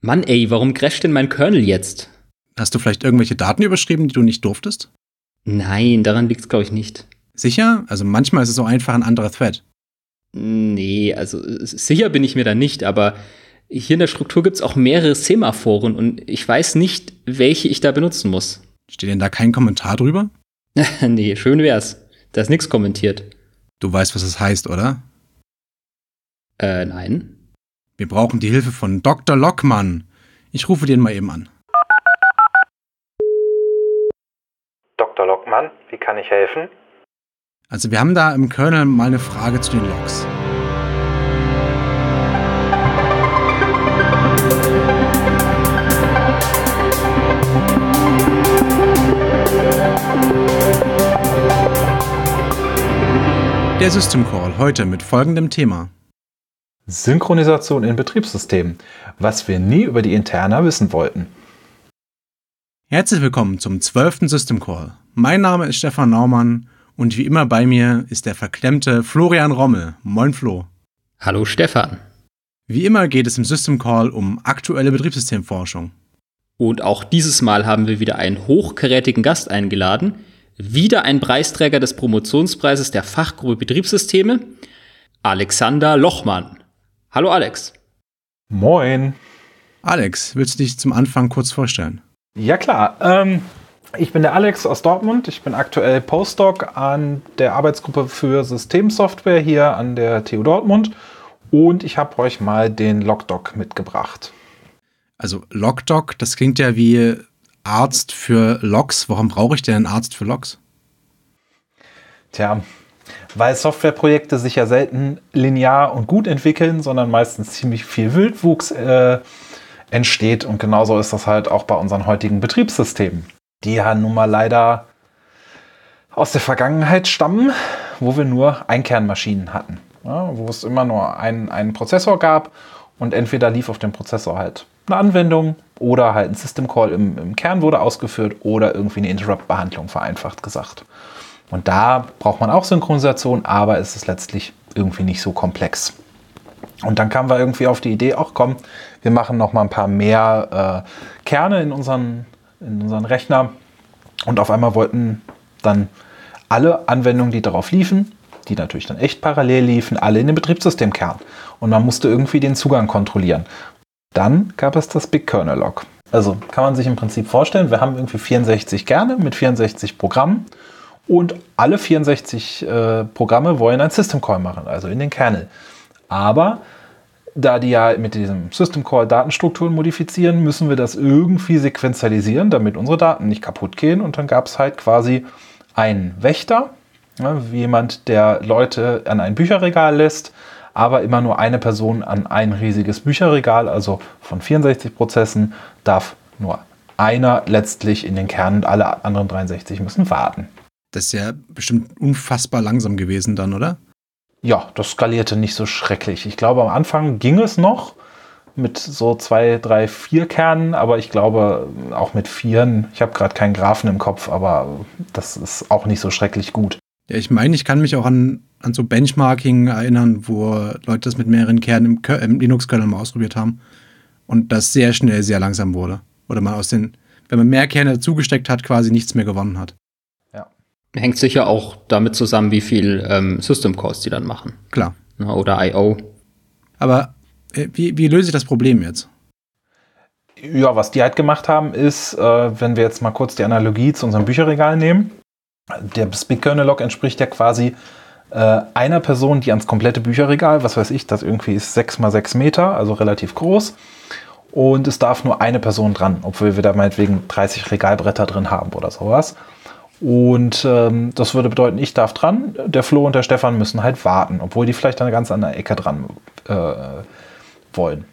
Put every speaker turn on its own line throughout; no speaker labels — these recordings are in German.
Mann, ey, warum crasht denn mein Kernel jetzt?
Hast du vielleicht irgendwelche Daten überschrieben, die du nicht durftest?
Nein, daran liegt's glaube ich nicht.
Sicher? Also manchmal ist es so einfach ein anderer Thread.
Nee, also sicher bin ich mir da nicht, aber hier in der Struktur gibt's auch mehrere Semaphoren und ich weiß nicht, welche ich da benutzen muss.
Steht denn da kein Kommentar drüber?
nee, schön wär's. Da ist nichts kommentiert.
Du weißt, was es heißt, oder?
Äh, nein.
Wir brauchen die Hilfe von Dr. Lockmann. Ich rufe den mal eben an.
Dr. Lockmann, wie kann ich helfen?
Also wir haben da im Kernel mal eine Frage zu den Logs. Der System Call heute mit folgendem Thema.
Synchronisation in Betriebssystemen, was wir nie über die Interna wissen wollten.
Herzlich willkommen zum 12. System Call. Mein Name ist Stefan Naumann und wie immer bei mir ist der verklemmte Florian Rommel. Moin Flo.
Hallo Stefan.
Wie immer geht es im System Call um aktuelle Betriebssystemforschung.
Und auch dieses Mal haben wir wieder einen hochkarätigen Gast eingeladen, wieder ein Preisträger des Promotionspreises der Fachgruppe Betriebssysteme, Alexander Lochmann. Hallo Alex.
Moin.
Alex, willst du dich zum Anfang kurz vorstellen?
Ja klar. Ähm, ich bin der Alex aus Dortmund. Ich bin aktuell Postdoc an der Arbeitsgruppe für Systemsoftware hier an der TU Dortmund. Und ich habe euch mal den Logdoc mitgebracht.
Also Logdoc, das klingt ja wie Arzt für Logs. Warum brauche ich denn einen Arzt für Logs?
Tja, weil Softwareprojekte sich ja selten linear und gut entwickeln, sondern meistens ziemlich viel Wildwuchs äh, entsteht. Und genauso ist das halt auch bei unseren heutigen Betriebssystemen, die ja nun mal leider aus der Vergangenheit stammen, wo wir nur Einkernmaschinen hatten. Ja, wo es immer nur einen, einen Prozessor gab und entweder lief auf dem Prozessor halt eine Anwendung oder halt ein System Call im, im Kern wurde ausgeführt oder irgendwie eine Interrupt-Behandlung, vereinfacht gesagt. Und da braucht man auch Synchronisation, aber es ist letztlich irgendwie nicht so komplex. Und dann kamen wir irgendwie auf die Idee, ach komm, wir machen noch mal ein paar mehr äh, Kerne in unseren, in unseren Rechner. Und auf einmal wollten dann alle Anwendungen, die darauf liefen, die natürlich dann echt parallel liefen, alle in den Betriebssystemkern. Und man musste irgendwie den Zugang kontrollieren. Dann gab es das Big Kernel Log. Also kann man sich im Prinzip vorstellen, wir haben irgendwie 64 Kerne mit 64 Programmen und alle 64 äh, Programme wollen ein System Call machen, also in den Kernel. Aber da die ja mit diesem System Call Datenstrukturen modifizieren, müssen wir das irgendwie sequenzialisieren, damit unsere Daten nicht kaputt gehen. Und dann gab es halt quasi einen Wächter, ja, wie jemand, der Leute an ein Bücherregal lässt, aber immer nur eine Person an ein riesiges Bücherregal, also von 64 Prozessen darf nur einer letztlich in den Kern und alle anderen 63 müssen warten.
Das ist ja bestimmt unfassbar langsam gewesen dann, oder?
Ja, das skalierte nicht so schrecklich. Ich glaube, am Anfang ging es noch mit so zwei, drei, vier Kernen, aber ich glaube auch mit vieren. Ich habe gerade keinen Graphen im Kopf, aber das ist auch nicht so schrecklich gut.
Ja, ich meine, ich kann mich auch an, an so Benchmarking erinnern, wo Leute das mit mehreren Kernen im, im Linux-Kernel mal ausprobiert haben und das sehr schnell sehr langsam wurde. Oder man aus den, wenn man mehr Kerne zugesteckt hat, quasi nichts mehr gewonnen hat.
Hängt sicher auch damit zusammen, wie viel ähm, System Calls die dann machen.
Klar.
Na, oder I.O.
Aber äh, wie, wie löse ich das Problem jetzt?
Ja, was die halt gemacht haben, ist, äh, wenn wir jetzt mal kurz die Analogie zu unserem Bücherregal nehmen, der Speed Kernel Log entspricht ja quasi äh, einer Person, die ans komplette Bücherregal, was weiß ich, das irgendwie ist 6 mal 6 Meter, also relativ groß. Und es darf nur eine Person dran, obwohl wir da meinetwegen 30 Regalbretter drin haben oder sowas. Und ähm, das würde bedeuten, ich darf dran, der Flo und der Stefan müssen halt warten, obwohl die vielleicht an einer ganz anderen Ecke dran äh, wollen.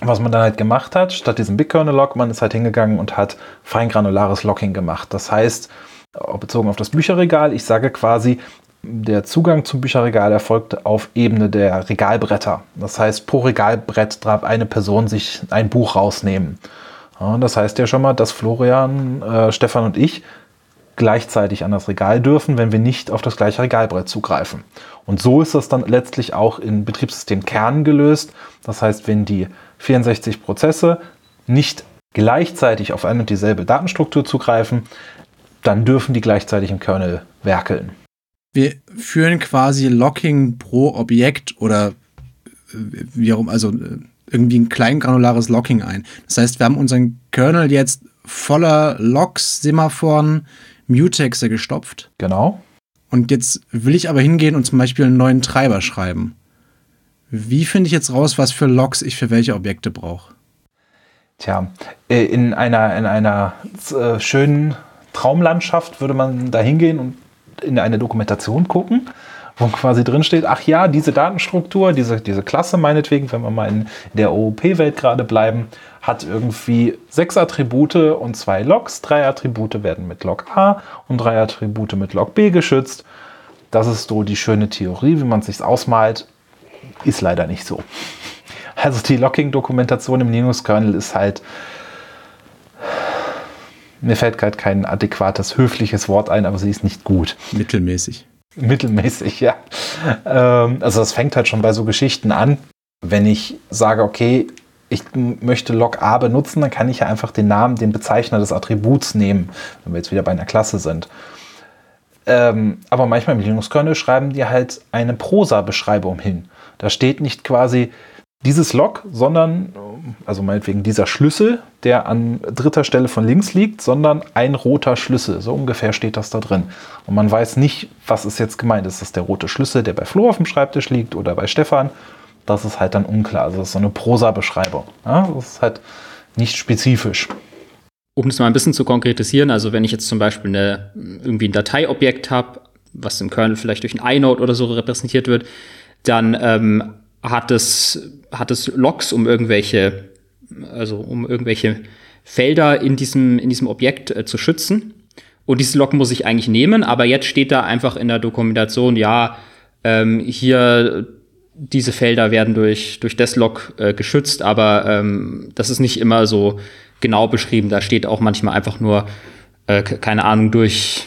Was man dann halt gemacht hat, statt diesem Big Kernel Lock, man ist halt hingegangen und hat feingranulares Locking gemacht. Das heißt, bezogen auf das Bücherregal. Ich sage quasi, der Zugang zum Bücherregal erfolgt auf Ebene der Regalbretter. Das heißt, pro Regalbrett darf eine Person sich ein Buch rausnehmen. Ja, das heißt ja schon mal, dass Florian, äh, Stefan und ich gleichzeitig an das Regal dürfen, wenn wir nicht auf das gleiche Regalbrett zugreifen. Und so ist das dann letztlich auch in Betriebssystem Kern gelöst. Das heißt, wenn die 64 Prozesse nicht gleichzeitig auf eine und dieselbe Datenstruktur zugreifen, dann dürfen die gleichzeitig im Kernel werkeln.
Wir führen quasi Locking pro Objekt oder äh, wie auch also äh, irgendwie ein kleingranulares Locking ein. Das heißt, wir haben unseren Kernel jetzt voller Locks, Semaphoren, Mutexe gestopft.
Genau.
Und jetzt will ich aber hingehen und zum Beispiel einen neuen Treiber schreiben. Wie finde ich jetzt raus, was für Logs ich für welche Objekte brauche?
Tja, äh, in einer, in einer äh, schönen Traumlandschaft würde man da hingehen und in eine Dokumentation gucken, wo quasi drin steht, ach ja, diese Datenstruktur, diese, diese Klasse meinetwegen, wenn wir mal in der OOP-Welt gerade bleiben, hat irgendwie sechs Attribute und zwei Logs. Drei Attribute werden mit Log A und drei Attribute mit Log B geschützt. Das ist so die schöne Theorie, wie man es sich ausmalt. Ist leider nicht so. Also die Locking-Dokumentation im Linux-Kernel ist halt, mir fällt gerade kein adäquates, höfliches Wort ein, aber sie ist nicht gut.
Mittelmäßig.
Mittelmäßig, ja. Ähm, also das fängt halt schon bei so Geschichten an. Wenn ich sage, okay, ich möchte log A benutzen, dann kann ich ja einfach den Namen, den Bezeichner des Attributs nehmen, wenn wir jetzt wieder bei einer Klasse sind. Ähm, aber manchmal im Linux-Kernel schreiben die halt eine Prosa-Beschreibung hin. Da steht nicht quasi dieses Log, sondern, also meinetwegen dieser Schlüssel, der an dritter Stelle von links liegt, sondern ein roter Schlüssel. So ungefähr steht das da drin. Und man weiß nicht, was ist jetzt gemeint. Ist das der rote Schlüssel, der bei Flo auf dem Schreibtisch liegt oder bei Stefan? Das ist halt dann unklar. Also das ist so eine Prosa-Beschreibung. Ja, das ist halt nicht spezifisch.
Um das mal ein bisschen zu konkretisieren, also wenn ich jetzt zum Beispiel eine, irgendwie ein Dateiobjekt habe, was im Kernel vielleicht durch ein inode oder so repräsentiert wird, dann ähm, hat es, hat es Logs, um irgendwelche, also um irgendwelche Felder in diesem, in diesem Objekt äh, zu schützen. Und diese Log muss ich eigentlich nehmen, aber jetzt steht da einfach in der Dokumentation, ja, ähm, hier diese Felder werden durch, durch das Log äh, geschützt, aber ähm, das ist nicht immer so genau beschrieben. Da steht auch manchmal einfach nur, äh, keine Ahnung, durch,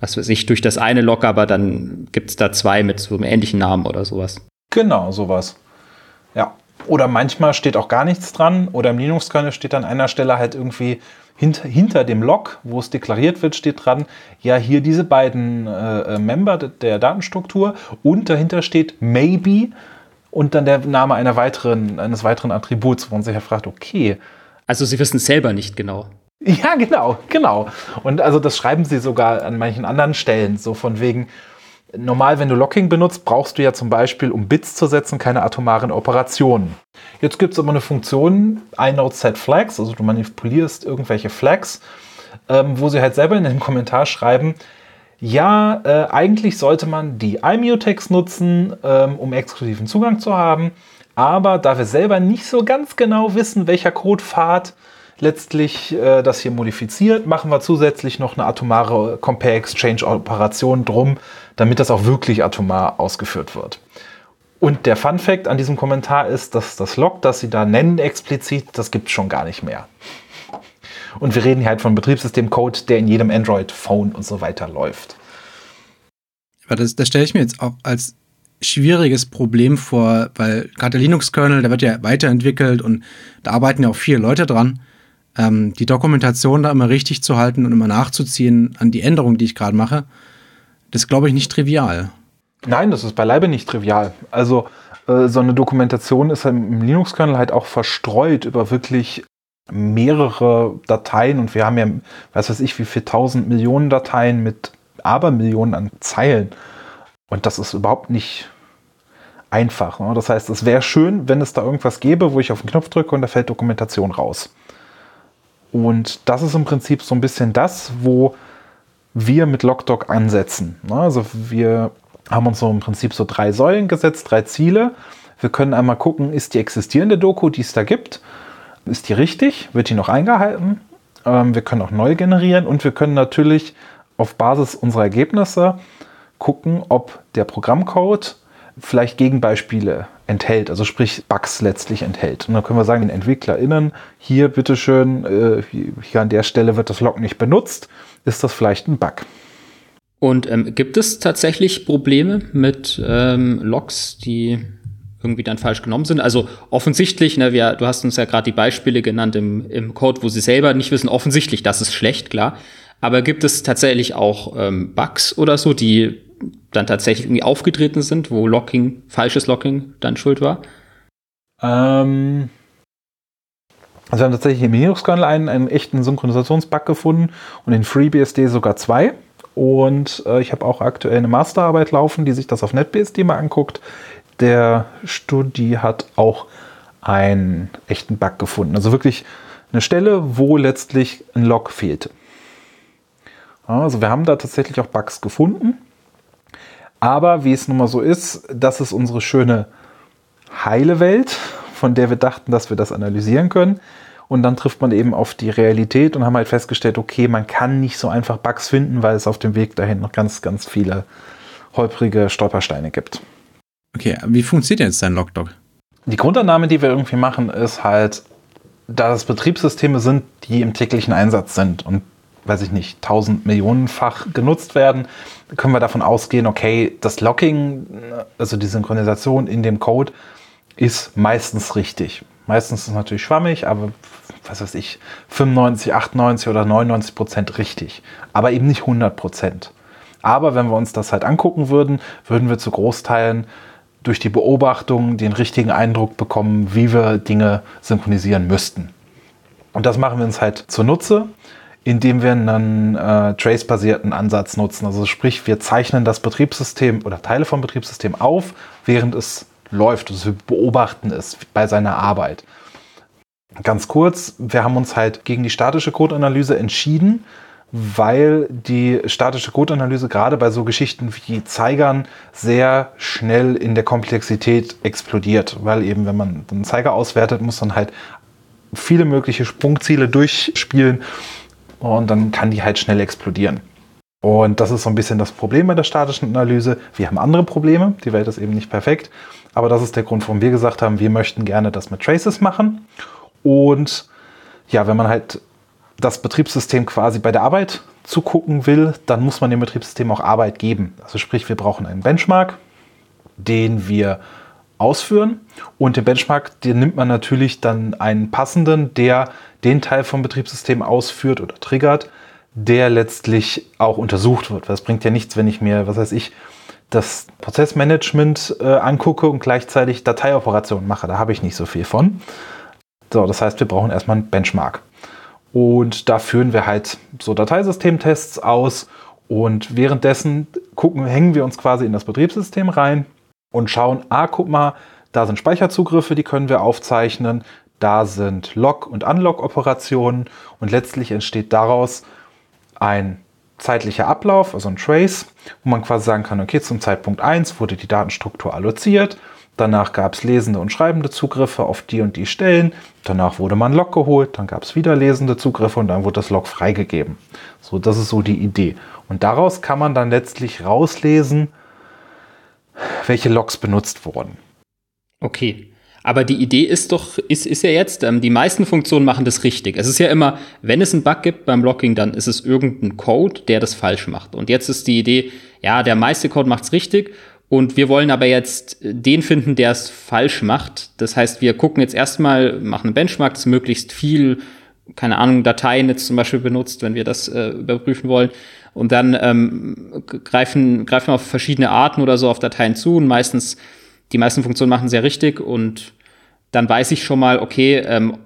was weiß ich, durch das eine Log, aber dann gibt es da zwei mit so einem ähnlichen Namen oder sowas.
Genau, sowas. Ja. Oder manchmal steht auch gar nichts dran oder im Linux-Kernel steht an einer Stelle halt irgendwie hinter, hinter dem Log, wo es deklariert wird, steht dran, ja, hier diese beiden äh, äh Member der Datenstruktur und dahinter steht maybe und dann der Name einer weiteren, eines weiteren Attributs, wo man sich ja fragt, okay.
Also sie wissen es selber nicht genau.
Ja, genau, genau. Und also das schreiben sie sogar an manchen anderen Stellen, so von wegen, Normal, wenn du Locking benutzt, brauchst du ja zum Beispiel, um Bits zu setzen, keine atomaren Operationen. Jetzt gibt es aber eine Funktion, inode set flags, also du manipulierst irgendwelche Flags, ähm, wo sie halt selber in dem Kommentar schreiben, ja, äh, eigentlich sollte man die iMutex nutzen, ähm, um exklusiven Zugang zu haben, aber da wir selber nicht so ganz genau wissen, welcher Codepfad letztlich äh, das hier modifiziert, machen wir zusätzlich noch eine atomare Compare-Exchange-Operation drum, damit das auch wirklich atomar ausgeführt wird. Und der Fun Fact an diesem Kommentar ist, dass das Log, das sie da nennen explizit, das gibt es schon gar nicht mehr. Und wir reden hier halt von Betriebssystemcode, der in jedem Android-Phone und so weiter läuft.
Aber das, das stelle ich mir jetzt auch als schwieriges Problem vor, weil gerade der Linux-Kernel, der wird ja weiterentwickelt und da arbeiten ja auch viele Leute dran. Ähm, die Dokumentation da immer richtig zu halten und immer nachzuziehen an die Änderungen, die ich gerade mache, das ist, glaube ich, nicht trivial.
Nein, das ist beileibe nicht trivial. Also äh, so eine Dokumentation ist im Linux-Kernel halt auch verstreut über wirklich mehrere Dateien und wir haben ja, was weiß ich, wie viel tausend Millionen Dateien mit Abermillionen an Zeilen. Und das ist überhaupt nicht einfach. Ne? Das heißt, es wäre schön, wenn es da irgendwas gäbe, wo ich auf den Knopf drücke und da fällt Dokumentation raus. Und das ist im Prinzip so ein bisschen das, wo wir mit Logdoc ansetzen. Also wir haben uns so im Prinzip so drei Säulen gesetzt, drei Ziele. Wir können einmal gucken, ist die existierende Doku, die es da gibt, ist die richtig? Wird die noch eingehalten? Ähm, wir können auch neu generieren und wir können natürlich auf Basis unserer Ergebnisse gucken, ob der Programmcode vielleicht Gegenbeispiele enthält, also sprich Bugs letztlich enthält. Und dann können wir sagen, den EntwicklerInnen, hier bitteschön, äh, hier an der Stelle wird das Log nicht benutzt, ist das vielleicht ein Bug.
Und ähm, gibt es tatsächlich Probleme mit ähm, Logs, die irgendwie dann falsch genommen sind. Also offensichtlich, ne, wir, du hast uns ja gerade die Beispiele genannt im, im Code, wo sie selber nicht wissen, offensichtlich, das ist schlecht, klar. Aber gibt es tatsächlich auch ähm, Bugs oder so, die dann tatsächlich irgendwie aufgetreten sind, wo Locking, falsches Locking dann schuld war?
Ähm, also wir haben tatsächlich im Linux-Kernel einen, einen echten Synchronisationsbug gefunden und in FreeBSD sogar zwei. Und äh, ich habe auch aktuell eine Masterarbeit laufen, die sich das auf NetBSD mal anguckt. Der Studi hat auch einen echten Bug gefunden. Also wirklich eine Stelle, wo letztlich ein Log fehlte. Also wir haben da tatsächlich auch Bugs gefunden. Aber wie es nun mal so ist, das ist unsere schöne heile Welt, von der wir dachten, dass wir das analysieren können. Und dann trifft man eben auf die Realität und haben halt festgestellt, okay, man kann nicht so einfach Bugs finden, weil es auf dem Weg dahin noch ganz, ganz viele holprige Stolpersteine gibt.
Okay, wie funktioniert jetzt dein Logdog?
Die Grundannahme, die wir irgendwie machen, ist halt, da es Betriebssysteme sind, die im täglichen Einsatz sind und weiß ich nicht, tausend Millionenfach genutzt werden, können wir davon ausgehen, okay, das Locking, also die Synchronisation in dem Code, ist meistens richtig. Meistens ist es natürlich schwammig, aber was weiß ich, 95, 98 oder 99 Prozent richtig. Aber eben nicht 100 Prozent. Aber wenn wir uns das halt angucken würden, würden wir zu Großteilen durch die Beobachtung den richtigen Eindruck bekommen, wie wir Dinge synchronisieren müssten. Und das machen wir uns halt zunutze, indem wir einen äh, Trace-basierten Ansatz nutzen. Also sprich, wir zeichnen das Betriebssystem oder Teile vom Betriebssystem auf, während es läuft. Also wir beobachten es bei seiner Arbeit. Ganz kurz, wir haben uns halt gegen die statische Codeanalyse entschieden, weil die statische Codeanalyse gerade bei so Geschichten wie Zeigern sehr schnell in der Komplexität explodiert, weil eben wenn man einen Zeiger auswertet, muss man halt viele mögliche Sprungziele durchspielen und dann kann die halt schnell explodieren. Und das ist so ein bisschen das Problem bei der statischen Analyse. Wir haben andere Probleme, die Welt ist eben nicht perfekt, aber das ist der Grund, warum wir gesagt haben, wir möchten gerne das mit Traces machen. Und ja, wenn man halt das Betriebssystem quasi bei der Arbeit zugucken will, dann muss man dem Betriebssystem auch Arbeit geben. Also sprich, wir brauchen einen Benchmark, den wir ausführen. Und den Benchmark, den nimmt man natürlich dann einen passenden, der den Teil vom Betriebssystem ausführt oder triggert, der letztlich auch untersucht wird. Das bringt ja nichts, wenn ich mir, was weiß ich, das Prozessmanagement äh, angucke und gleichzeitig Dateioperationen mache. Da habe ich nicht so viel von. So, das heißt, wir brauchen erstmal einen Benchmark. Und da führen wir halt so Dateisystemtests aus und währenddessen gucken, hängen wir uns quasi in das Betriebssystem rein und schauen, ah, guck mal, da sind Speicherzugriffe, die können wir aufzeichnen, da sind Log- und Unlog-Operationen und letztlich entsteht daraus ein zeitlicher Ablauf, also ein Trace, wo man quasi sagen kann, okay, zum Zeitpunkt 1 wurde die Datenstruktur alloziert, danach gab es lesende und schreibende Zugriffe auf die und die Stellen, danach wurde man Log geholt, dann gab es wieder lesende Zugriffe und dann wurde das Log freigegeben. So, das ist so die Idee. Und daraus kann man dann letztlich rauslesen, welche Logs benutzt wurden.
Okay. Aber die Idee ist doch, ist, ist ja jetzt, ähm, die meisten Funktionen machen das richtig. Es ist ja immer, wenn es einen Bug gibt beim Blocking, dann ist es irgendein Code, der das falsch macht. Und jetzt ist die Idee, ja, der meiste Code macht es richtig und wir wollen aber jetzt den finden, der es falsch macht. Das heißt, wir gucken jetzt erstmal, machen einen Benchmark, das möglichst viel, keine Ahnung, Dateien jetzt zum Beispiel benutzt, wenn wir das äh, überprüfen wollen. Und dann ähm, greifen, greifen auf verschiedene Arten oder so auf Dateien zu und meistens, die meisten Funktionen machen sehr richtig und dann weiß ich schon mal, okay, ähm,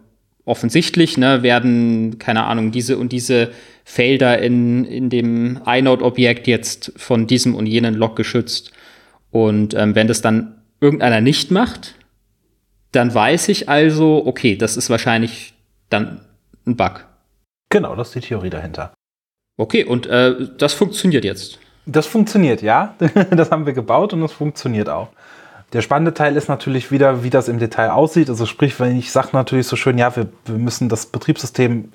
offensichtlich ne, werden, keine Ahnung, diese und diese Felder in, in dem inode-Objekt jetzt von diesem und jenen Log geschützt. Und ähm, wenn das dann irgendeiner nicht macht, dann weiß ich also, okay, das ist wahrscheinlich dann ein Bug.
Genau, das ist die Theorie dahinter.
Okay, und äh, das funktioniert jetzt.
Das funktioniert, ja. das haben wir gebaut und das funktioniert auch. Der spannende Teil ist natürlich wieder, wie das im Detail aussieht. Also sprich, wenn ich sage natürlich so schön, ja, wir, wir müssen das Betriebssystem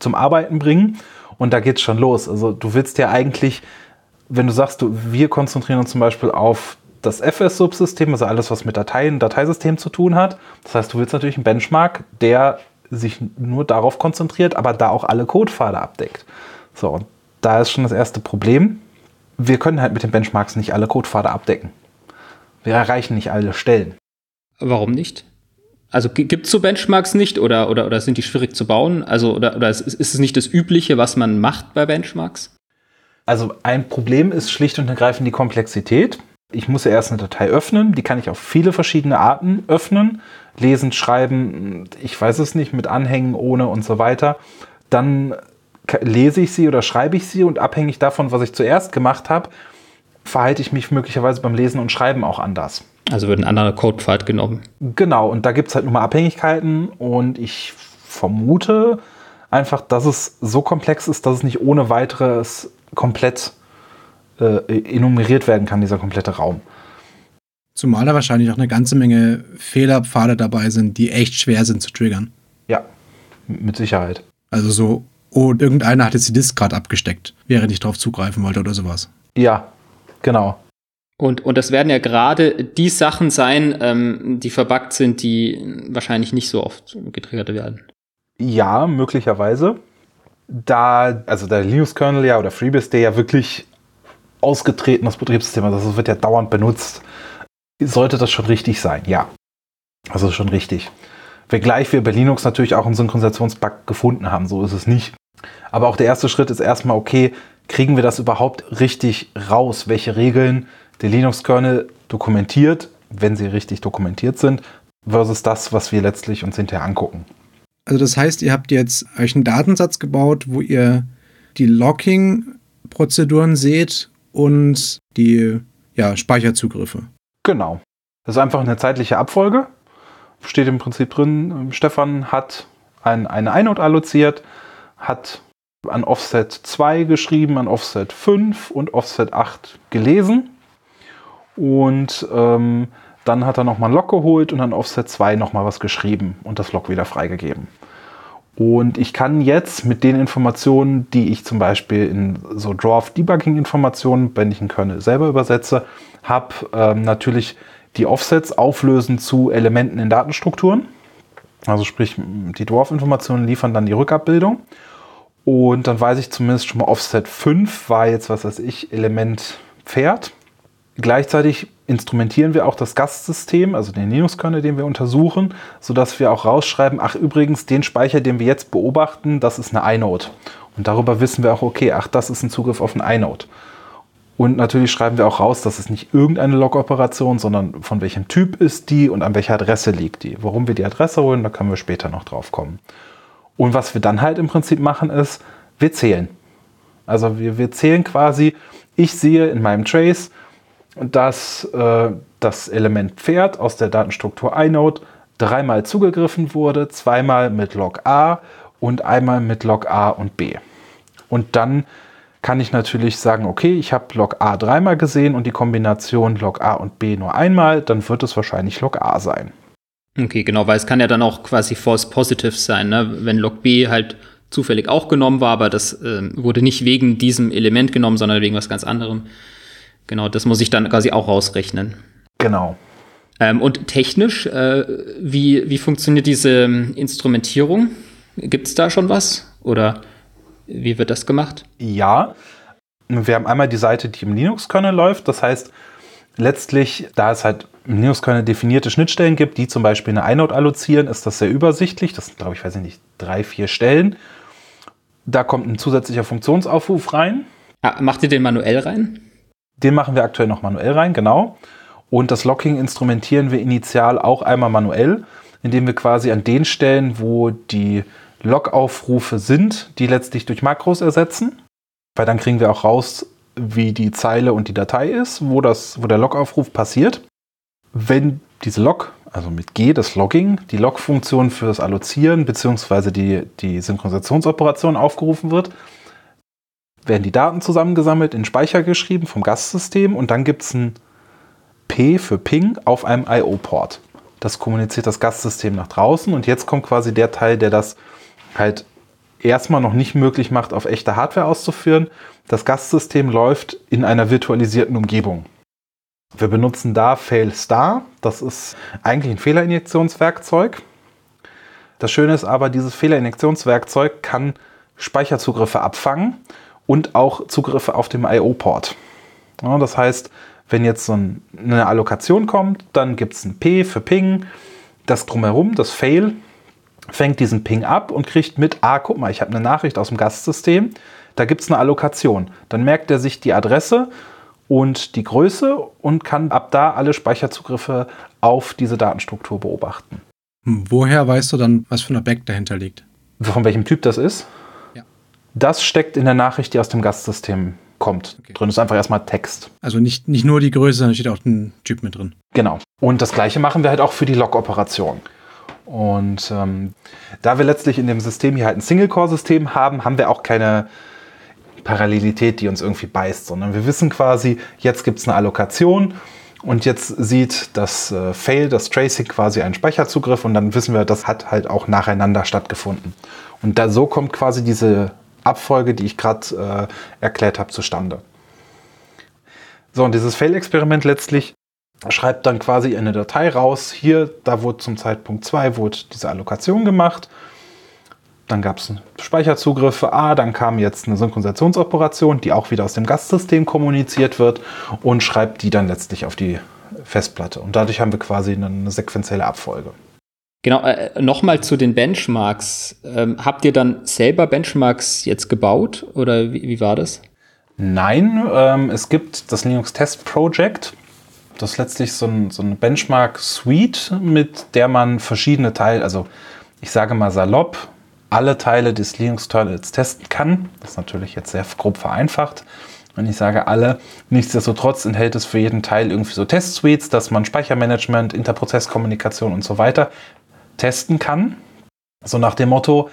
zum Arbeiten bringen und da geht es schon los. Also du willst ja eigentlich, wenn du sagst, du, wir konzentrieren uns zum Beispiel auf das FS-Subsystem, also alles, was mit Dateien, Dateisystem zu tun hat. Das heißt, du willst natürlich einen Benchmark, der sich nur darauf konzentriert, aber da auch alle Codepfade abdeckt. So, und da ist schon das erste Problem. Wir können halt mit den Benchmarks nicht alle Codepfade abdecken. Wir erreichen nicht alle Stellen.
Warum nicht? Also gibt es so Benchmarks nicht oder, oder, oder sind die schwierig zu bauen? Also, oder, oder ist, ist es nicht das Übliche, was man macht bei Benchmarks?
Also ein Problem ist schlicht und ergreifend die Komplexität. Ich muss ja erst eine Datei öffnen, die kann ich auf viele verschiedene Arten öffnen. Lesen, schreiben, ich weiß es nicht, mit Anhängen, ohne und so weiter. Dann lese ich sie oder schreibe ich sie und abhängig davon, was ich zuerst gemacht habe, verhalte ich mich möglicherweise beim Lesen und Schreiben auch anders.
Also wird ein anderer Codepfad genommen.
Genau, und da gibt es halt nur mal Abhängigkeiten und ich vermute einfach, dass es so komplex ist, dass es nicht ohne weiteres komplett äh, enumeriert werden kann, dieser komplette Raum.
Zumal da wahrscheinlich auch eine ganze Menge Fehlerpfade dabei sind, die echt schwer sind zu triggern.
Ja, mit Sicherheit.
Also so, oh, irgendeiner hat jetzt die Disk gerade abgesteckt, während ich drauf zugreifen wollte oder sowas.
Ja, genau.
Und, und das werden ja gerade die Sachen sein, ähm, die verbuggt sind, die wahrscheinlich nicht so oft getriggert werden.
Ja, möglicherweise. Da, also der Linux-Kernel ja oder FreeBSD ja wirklich ausgetretenes Betriebssystem, also das wird ja dauernd benutzt, sollte das schon richtig sein, ja. Also schon richtig. Wenngleich wir bei Linux natürlich auch einen Synchronisationsbug gefunden haben, so ist es nicht. Aber auch der erste Schritt ist erstmal, okay, kriegen wir das überhaupt richtig raus? Welche Regeln der Linux-Kernel dokumentiert, wenn sie richtig dokumentiert sind, versus das, was wir letztlich uns hinterher angucken.
Also das heißt, ihr habt jetzt euch einen Datensatz gebaut, wo ihr die Locking-Prozeduren seht und die ja, Speicherzugriffe.
Genau. Das ist einfach eine zeitliche Abfolge. Steht im Prinzip drin, Stefan hat ein, eine Inode alloziert, hat an Offset 2 geschrieben, an Offset 5 und Offset 8 gelesen und ähm, dann hat er nochmal ein Log geholt und an Offset 2 nochmal was geschrieben und das Log wieder freigegeben. Und ich kann jetzt mit den Informationen, die ich zum Beispiel in so Draft-Debugging-Informationen, wenn ich einen Kernel selber übersetze, habe, ähm, natürlich die Offsets auflösen zu Elementen in Datenstrukturen. Also sprich, die Dwarf-Informationen liefern dann die Rückabbildung. Und dann weiß ich zumindest schon mal, Offset 5 war jetzt, was weiß ich, Element Pferd. Gleichzeitig instrumentieren wir auch das Gastsystem, also den Linux-Kernel, den wir untersuchen, sodass wir auch rausschreiben, ach übrigens, den Speicher, den wir jetzt beobachten, das ist eine inode. Und darüber wissen wir auch, okay, ach, das ist ein Zugriff auf ein inode. Und natürlich schreiben wir auch raus, dass es nicht irgendeine Log-Operation, sondern von welchem Typ ist die und an welcher Adresse liegt die. Warum wir die Adresse holen, da können wir später noch drauf kommen. Und was wir dann halt im Prinzip machen, ist, wir zählen. Also wir, wir zählen quasi, ich sehe in meinem Trace, dass äh, das Element Pferd aus der Datenstruktur inode dreimal zugegriffen wurde, zweimal mit log A und einmal mit log A und B. Und dann kann ich natürlich sagen, okay, ich habe log A dreimal gesehen und die Kombination log A und B nur einmal, dann wird es wahrscheinlich log A sein.
Okay, genau, weil es kann ja dann auch quasi false positive sein, ne? wenn log B halt zufällig auch genommen war, aber das äh, wurde nicht wegen diesem Element genommen, sondern wegen was ganz anderem. Genau, das muss ich dann quasi auch rausrechnen.
Genau.
Ähm, und technisch, äh, wie, wie funktioniert diese ähm, Instrumentierung? Gibt es da schon was? Oder wie wird das gemacht?
Ja, wir haben einmal die Seite, die im Linux-Kernel läuft. Das heißt, letztlich, da es halt im Linux-Kernel definierte Schnittstellen gibt, die zum Beispiel eine Inode allozieren, ist das sehr übersichtlich. Das sind, glaube ich, weiß ich nicht, drei, vier Stellen. Da kommt ein zusätzlicher Funktionsaufruf rein.
Ah, macht ihr den manuell rein?
Den machen wir aktuell noch manuell rein, genau. Und das Locking instrumentieren wir initial auch einmal manuell, indem wir quasi an den Stellen, wo die Log-Aufrufe sind, die letztlich durch Makros ersetzen. Weil dann kriegen wir auch raus, wie die Zeile und die Datei ist, wo, das, wo der Log-Aufruf passiert. Wenn diese Log, also mit G das Logging, die Log-Funktion für das Allozieren bzw. Die, die Synchronisationsoperation aufgerufen wird, werden die Daten zusammengesammelt, in Speicher geschrieben vom Gastsystem und dann gibt es ein P für Ping auf einem IO-Port. Das kommuniziert das Gastsystem nach draußen und jetzt kommt quasi der Teil, der das halt erstmal noch nicht möglich macht, auf echte Hardware auszuführen. Das Gastsystem läuft in einer virtualisierten Umgebung. Wir benutzen da FailStar. Das ist eigentlich ein Fehlerinjektionswerkzeug. Das Schöne ist aber, dieses Fehlerinjektionswerkzeug kann Speicherzugriffe abfangen und auch Zugriffe auf dem IO-Port. Ja, das heißt, wenn jetzt so ein, eine Allokation kommt, dann gibt es ein P für Ping, das drumherum, das Fail, fängt diesen Ping ab und kriegt mit, ah, guck mal, ich habe eine Nachricht aus dem Gastsystem, da gibt es eine Allokation. Dann merkt er sich die Adresse und die Größe und kann ab da alle Speicherzugriffe auf diese Datenstruktur beobachten.
Woher weißt du dann, was für ein Objekt dahinter liegt?
Von welchem Typ das ist?
Ja.
Das steckt in der Nachricht, die aus dem Gastsystem kommt. Okay. Drin ist einfach erstmal Text.
Also nicht, nicht nur die Größe, sondern steht auch ein Typ mit drin.
Genau. Und das gleiche machen wir halt auch für die Log-Operation. Und ähm, da wir letztlich in dem System hier halt ein Single-Core-System haben, haben wir auch keine Parallelität, die uns irgendwie beißt, sondern wir wissen quasi, jetzt gibt es eine Allokation und jetzt sieht das äh, Fail, das Tracing quasi einen Speicherzugriff und dann wissen wir, das hat halt auch nacheinander stattgefunden. Und da so kommt quasi diese Abfolge, die ich gerade äh, erklärt habe, zustande. So, und dieses Fail-Experiment letztlich schreibt dann quasi eine Datei raus. Hier, da wurde zum Zeitpunkt 2 wurde diese Allokation gemacht. Dann gab es Speicherzugriffe. Ah, dann kam jetzt eine Synchronisationsoperation, die auch wieder aus dem Gastsystem kommuniziert wird und schreibt die dann letztlich auf die Festplatte. Und dadurch haben wir quasi eine, eine sequenzielle Abfolge.
Genau, äh, nochmal zu den Benchmarks. Ähm, habt ihr dann selber Benchmarks jetzt gebaut oder wie, wie war das?
Nein, ähm, es gibt das Linux Test Project. Das ist letztlich so, ein, so eine Benchmark-Suite, mit der man verschiedene Teile, also ich sage mal salopp, alle Teile des Linux-Kernels testen kann. Das ist natürlich jetzt sehr grob vereinfacht. Wenn ich sage alle, nichtsdestotrotz enthält es für jeden Teil irgendwie so Test-Suites, dass man Speichermanagement, Interprozesskommunikation und so weiter testen kann. So nach dem Motto,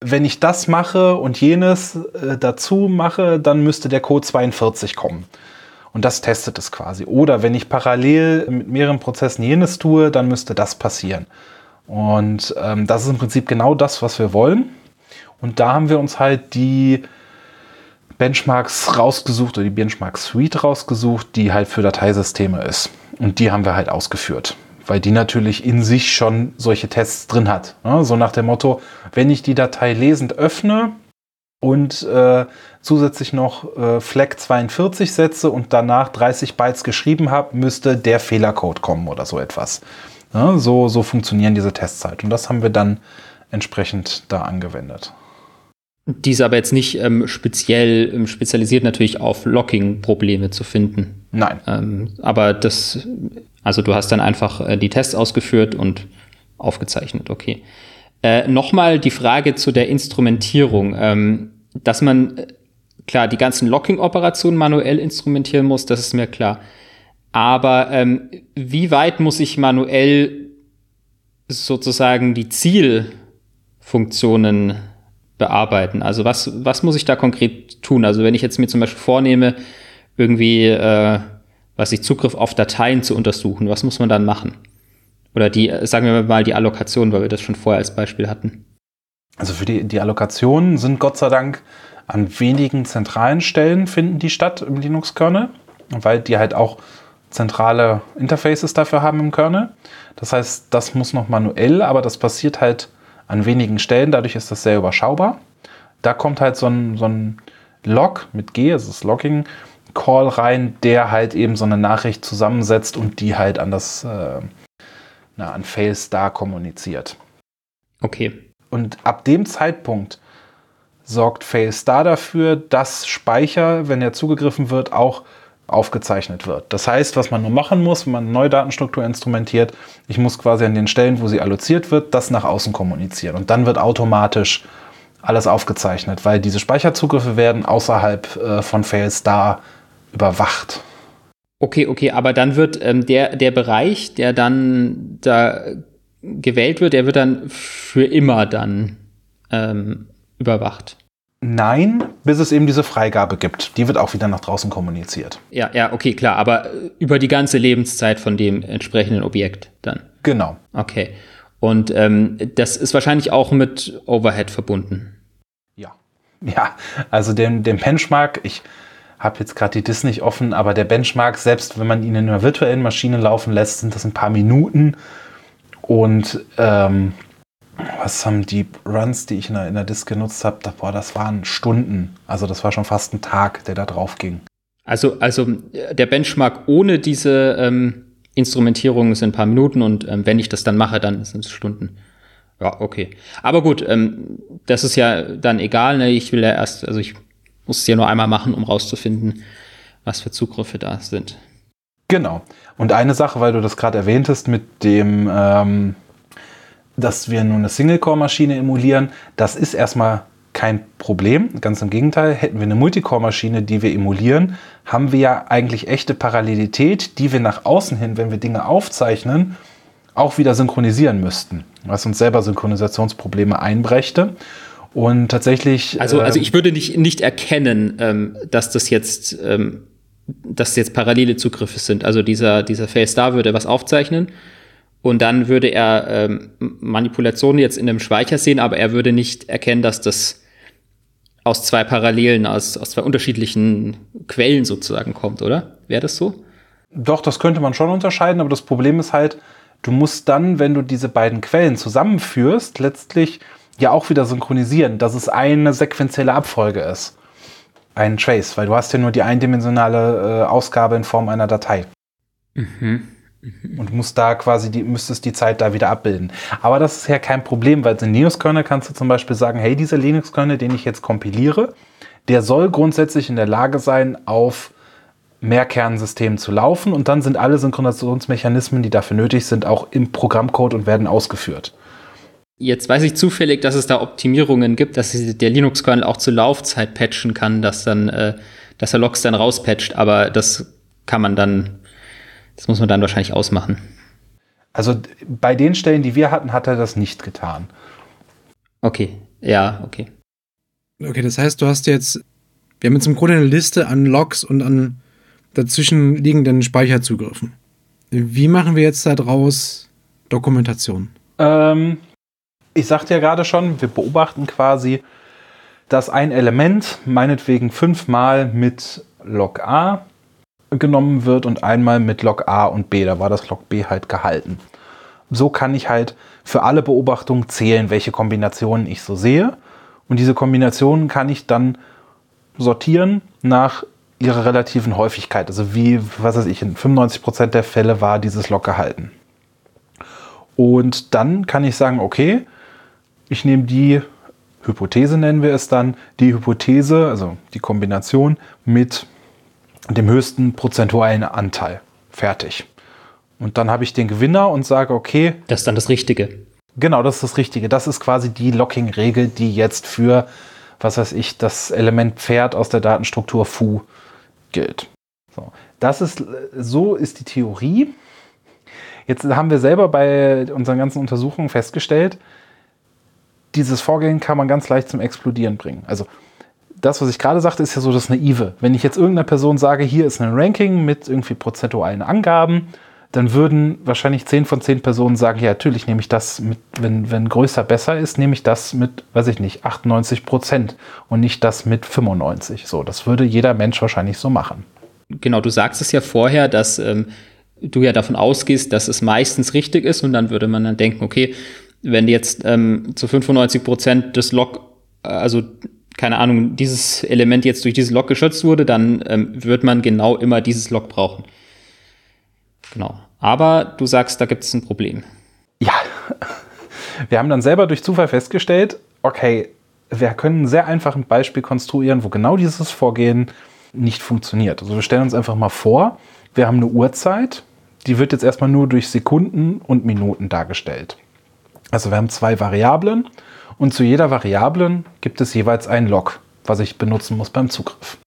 wenn ich das mache und jenes äh, dazu mache, dann müsste der Code 42 kommen. Und das testet es quasi. Oder wenn ich parallel mit mehreren Prozessen jenes tue, dann müsste das passieren. Und ähm, das ist im Prinzip genau das, was wir wollen. Und da haben wir uns halt die Benchmarks rausgesucht oder die Benchmark Suite rausgesucht, die halt für Dateisysteme ist. Und die haben wir halt ausgeführt weil die natürlich in sich schon solche Tests drin hat. Ne? So nach dem Motto, wenn ich die Datei lesend öffne und äh, zusätzlich noch äh, Flag 42 setze und danach 30 Bytes geschrieben habe, müsste der Fehlercode kommen oder so etwas. Ne? So, so funktionieren diese Tests halt. Und das haben wir dann entsprechend da angewendet.
Die ist aber jetzt nicht ähm, speziell ähm, spezialisiert natürlich auf Locking-Probleme zu finden.
Nein.
Ähm, aber das also du hast dann einfach äh, die Tests ausgeführt und aufgezeichnet, okay. Äh, Nochmal die Frage zu der Instrumentierung, ähm, dass man äh, klar die ganzen Locking-Operationen manuell instrumentieren muss, das ist mir klar. Aber ähm, wie weit muss ich manuell sozusagen die Zielfunktionen bearbeiten? Also was, was muss ich da konkret tun? Also wenn ich jetzt mir zum Beispiel vornehme, irgendwie äh, was ich Zugriff auf Dateien zu untersuchen. Was muss man dann machen? Oder die, sagen wir mal, die Allokation, weil wir das schon vorher als Beispiel hatten.
Also für die, die Allokationen sind Gott sei Dank an wenigen zentralen Stellen finden die statt im Linux-Kernel, weil die halt auch zentrale Interfaces dafür haben im Kernel. Das heißt, das muss noch manuell, aber das passiert halt an wenigen Stellen, dadurch ist das sehr überschaubar. Da kommt halt so ein, so ein Log mit G, also das Logging, Call rein, der halt eben so eine Nachricht zusammensetzt und die halt an das äh, na, an Failstar kommuniziert.
Okay.
Und ab dem Zeitpunkt sorgt Failstar dafür, dass Speicher, wenn er zugegriffen wird, auch aufgezeichnet wird. Das heißt, was man nur machen muss, wenn man eine neue Datenstruktur instrumentiert, ich muss quasi an den Stellen, wo sie alloziert wird, das nach außen kommunizieren. Und dann wird automatisch alles aufgezeichnet, weil diese Speicherzugriffe werden außerhalb äh, von Failstar überwacht.
Okay, okay, aber dann wird ähm, der, der Bereich, der dann da gewählt wird, der wird dann für immer dann ähm, überwacht.
Nein, bis es eben diese Freigabe gibt. Die wird auch wieder nach draußen kommuniziert.
Ja, ja, okay, klar, aber über die ganze Lebenszeit von dem entsprechenden Objekt dann.
Genau.
Okay. Und ähm, das ist wahrscheinlich auch mit Overhead verbunden.
Ja. Ja, also den, den Benchmark, ich habe jetzt gerade die Disk nicht offen, aber der Benchmark, selbst wenn man ihn in einer virtuellen Maschine laufen lässt, sind das ein paar Minuten. Und ähm, was haben die Runs, die ich in der, in der Disk genutzt habe, boah, das waren Stunden. Also das war schon fast ein Tag, der da drauf ging.
Also, also der Benchmark ohne diese ähm, Instrumentierung sind ein paar Minuten und ähm, wenn ich das dann mache, dann sind es Stunden. Ja, okay. Aber gut, ähm, das ist ja dann egal. Ne? Ich will ja erst, also ich muss es ja nur einmal machen, um rauszufinden, was für Zugriffe da sind.
Genau. Und eine Sache, weil du das gerade erwähntest mit dem, ähm, dass wir nur eine Single-Core-Maschine emulieren, das ist erstmal kein Problem. Ganz im Gegenteil, hätten wir eine Multicore-Maschine, die wir emulieren, haben wir ja eigentlich echte Parallelität, die wir nach außen hin, wenn wir Dinge aufzeichnen, auch wieder synchronisieren müssten, was uns selber Synchronisationsprobleme einbrächte. Und tatsächlich.
Also, also ähm, ich würde nicht, nicht erkennen, ähm, dass das jetzt, ähm, dass jetzt parallele Zugriffe sind. Also dieser, dieser Face da würde was aufzeichnen und dann würde er ähm, Manipulationen jetzt in einem Speicher sehen, aber er würde nicht erkennen, dass das aus zwei Parallelen, aus, aus zwei unterschiedlichen Quellen sozusagen kommt, oder? Wäre das so?
Doch, das könnte man schon unterscheiden, aber das Problem ist halt, du musst dann, wenn du diese beiden Quellen zusammenführst, letztlich ja auch wieder synchronisieren, dass es eine sequenzielle Abfolge ist. Ein Trace, weil du hast ja nur die eindimensionale äh, Ausgabe in Form einer Datei. Mhm. Und musst da quasi die, müsstest die Zeit da wieder abbilden. Aber das ist ja kein Problem, weil in Linux-Kernel kannst du zum Beispiel sagen, hey, dieser Linux-Kernel, den ich jetzt kompiliere, der soll grundsätzlich in der Lage sein, auf Mehrkernsystemen zu laufen und dann sind alle Synchronisationsmechanismen, die dafür nötig sind, auch im Programmcode und werden ausgeführt.
Jetzt weiß ich zufällig, dass es da Optimierungen gibt, dass der Linux-Kernel auch zur Laufzeit patchen kann, dass dann, äh, dass er Logs dann rauspatcht, aber das kann man dann das muss man dann wahrscheinlich ausmachen.
Also bei den Stellen, die wir hatten, hat er das nicht getan.
Okay, ja, okay.
Okay, das heißt, du hast jetzt, wir haben jetzt im Grunde eine Liste an Logs und an dazwischen liegenden Speicherzugriffen. Wie machen wir jetzt daraus Dokumentation?
Ähm, ich sagte ja gerade schon, wir beobachten quasi, dass ein Element meinetwegen fünfmal mit Log A genommen wird und einmal mit Log A und B. Da war das Log B halt gehalten. So kann ich halt für alle Beobachtungen zählen, welche Kombinationen ich so sehe. Und diese Kombinationen kann ich dann sortieren nach ihrer relativen Häufigkeit. Also wie, was weiß ich, in 95% der Fälle war dieses Log gehalten. Und dann kann ich sagen, okay, ich nehme die Hypothese, nennen wir es dann, die Hypothese, also die Kombination mit dem höchsten prozentualen Anteil. Fertig. Und dann habe ich den Gewinner und sage, okay.
Das ist dann das Richtige.
Genau, das ist das Richtige. Das ist quasi die Locking-Regel, die jetzt für, was weiß ich, das Element Pferd aus der Datenstruktur Fu gilt. So, das ist, so ist die Theorie. Jetzt haben wir selber bei unseren ganzen Untersuchungen festgestellt, dieses Vorgehen kann man ganz leicht zum Explodieren bringen. Also das, was ich gerade sagte, ist ja so das Naive. Wenn ich jetzt irgendeiner Person sage, hier ist ein Ranking mit irgendwie prozentualen Angaben, dann würden wahrscheinlich 10 von 10 Personen sagen, ja, natürlich nehme ich das mit, wenn, wenn größer besser ist, nehme ich das mit, weiß ich nicht, 98 Prozent und nicht das mit 95. So, das würde jeder Mensch wahrscheinlich so machen.
Genau, du sagst es ja vorher, dass ähm, du ja davon ausgehst, dass es meistens richtig ist und dann würde man dann denken, okay, wenn jetzt ähm, zu 95 Prozent das Log, äh, also keine Ahnung, dieses Element jetzt durch dieses Log geschützt wurde, dann ähm, wird man genau immer dieses Log brauchen. Genau. Aber du sagst, da gibt es ein Problem.
Ja. Wir haben dann selber durch Zufall festgestellt, okay, wir können ein sehr einfaches Beispiel konstruieren, wo genau dieses Vorgehen nicht funktioniert. Also wir stellen uns einfach mal vor, wir haben eine Uhrzeit, die wird jetzt erstmal nur durch Sekunden und Minuten dargestellt. Also wir haben zwei Variablen und zu jeder Variablen gibt es jeweils ein Log, was ich benutzen muss beim Zugriff.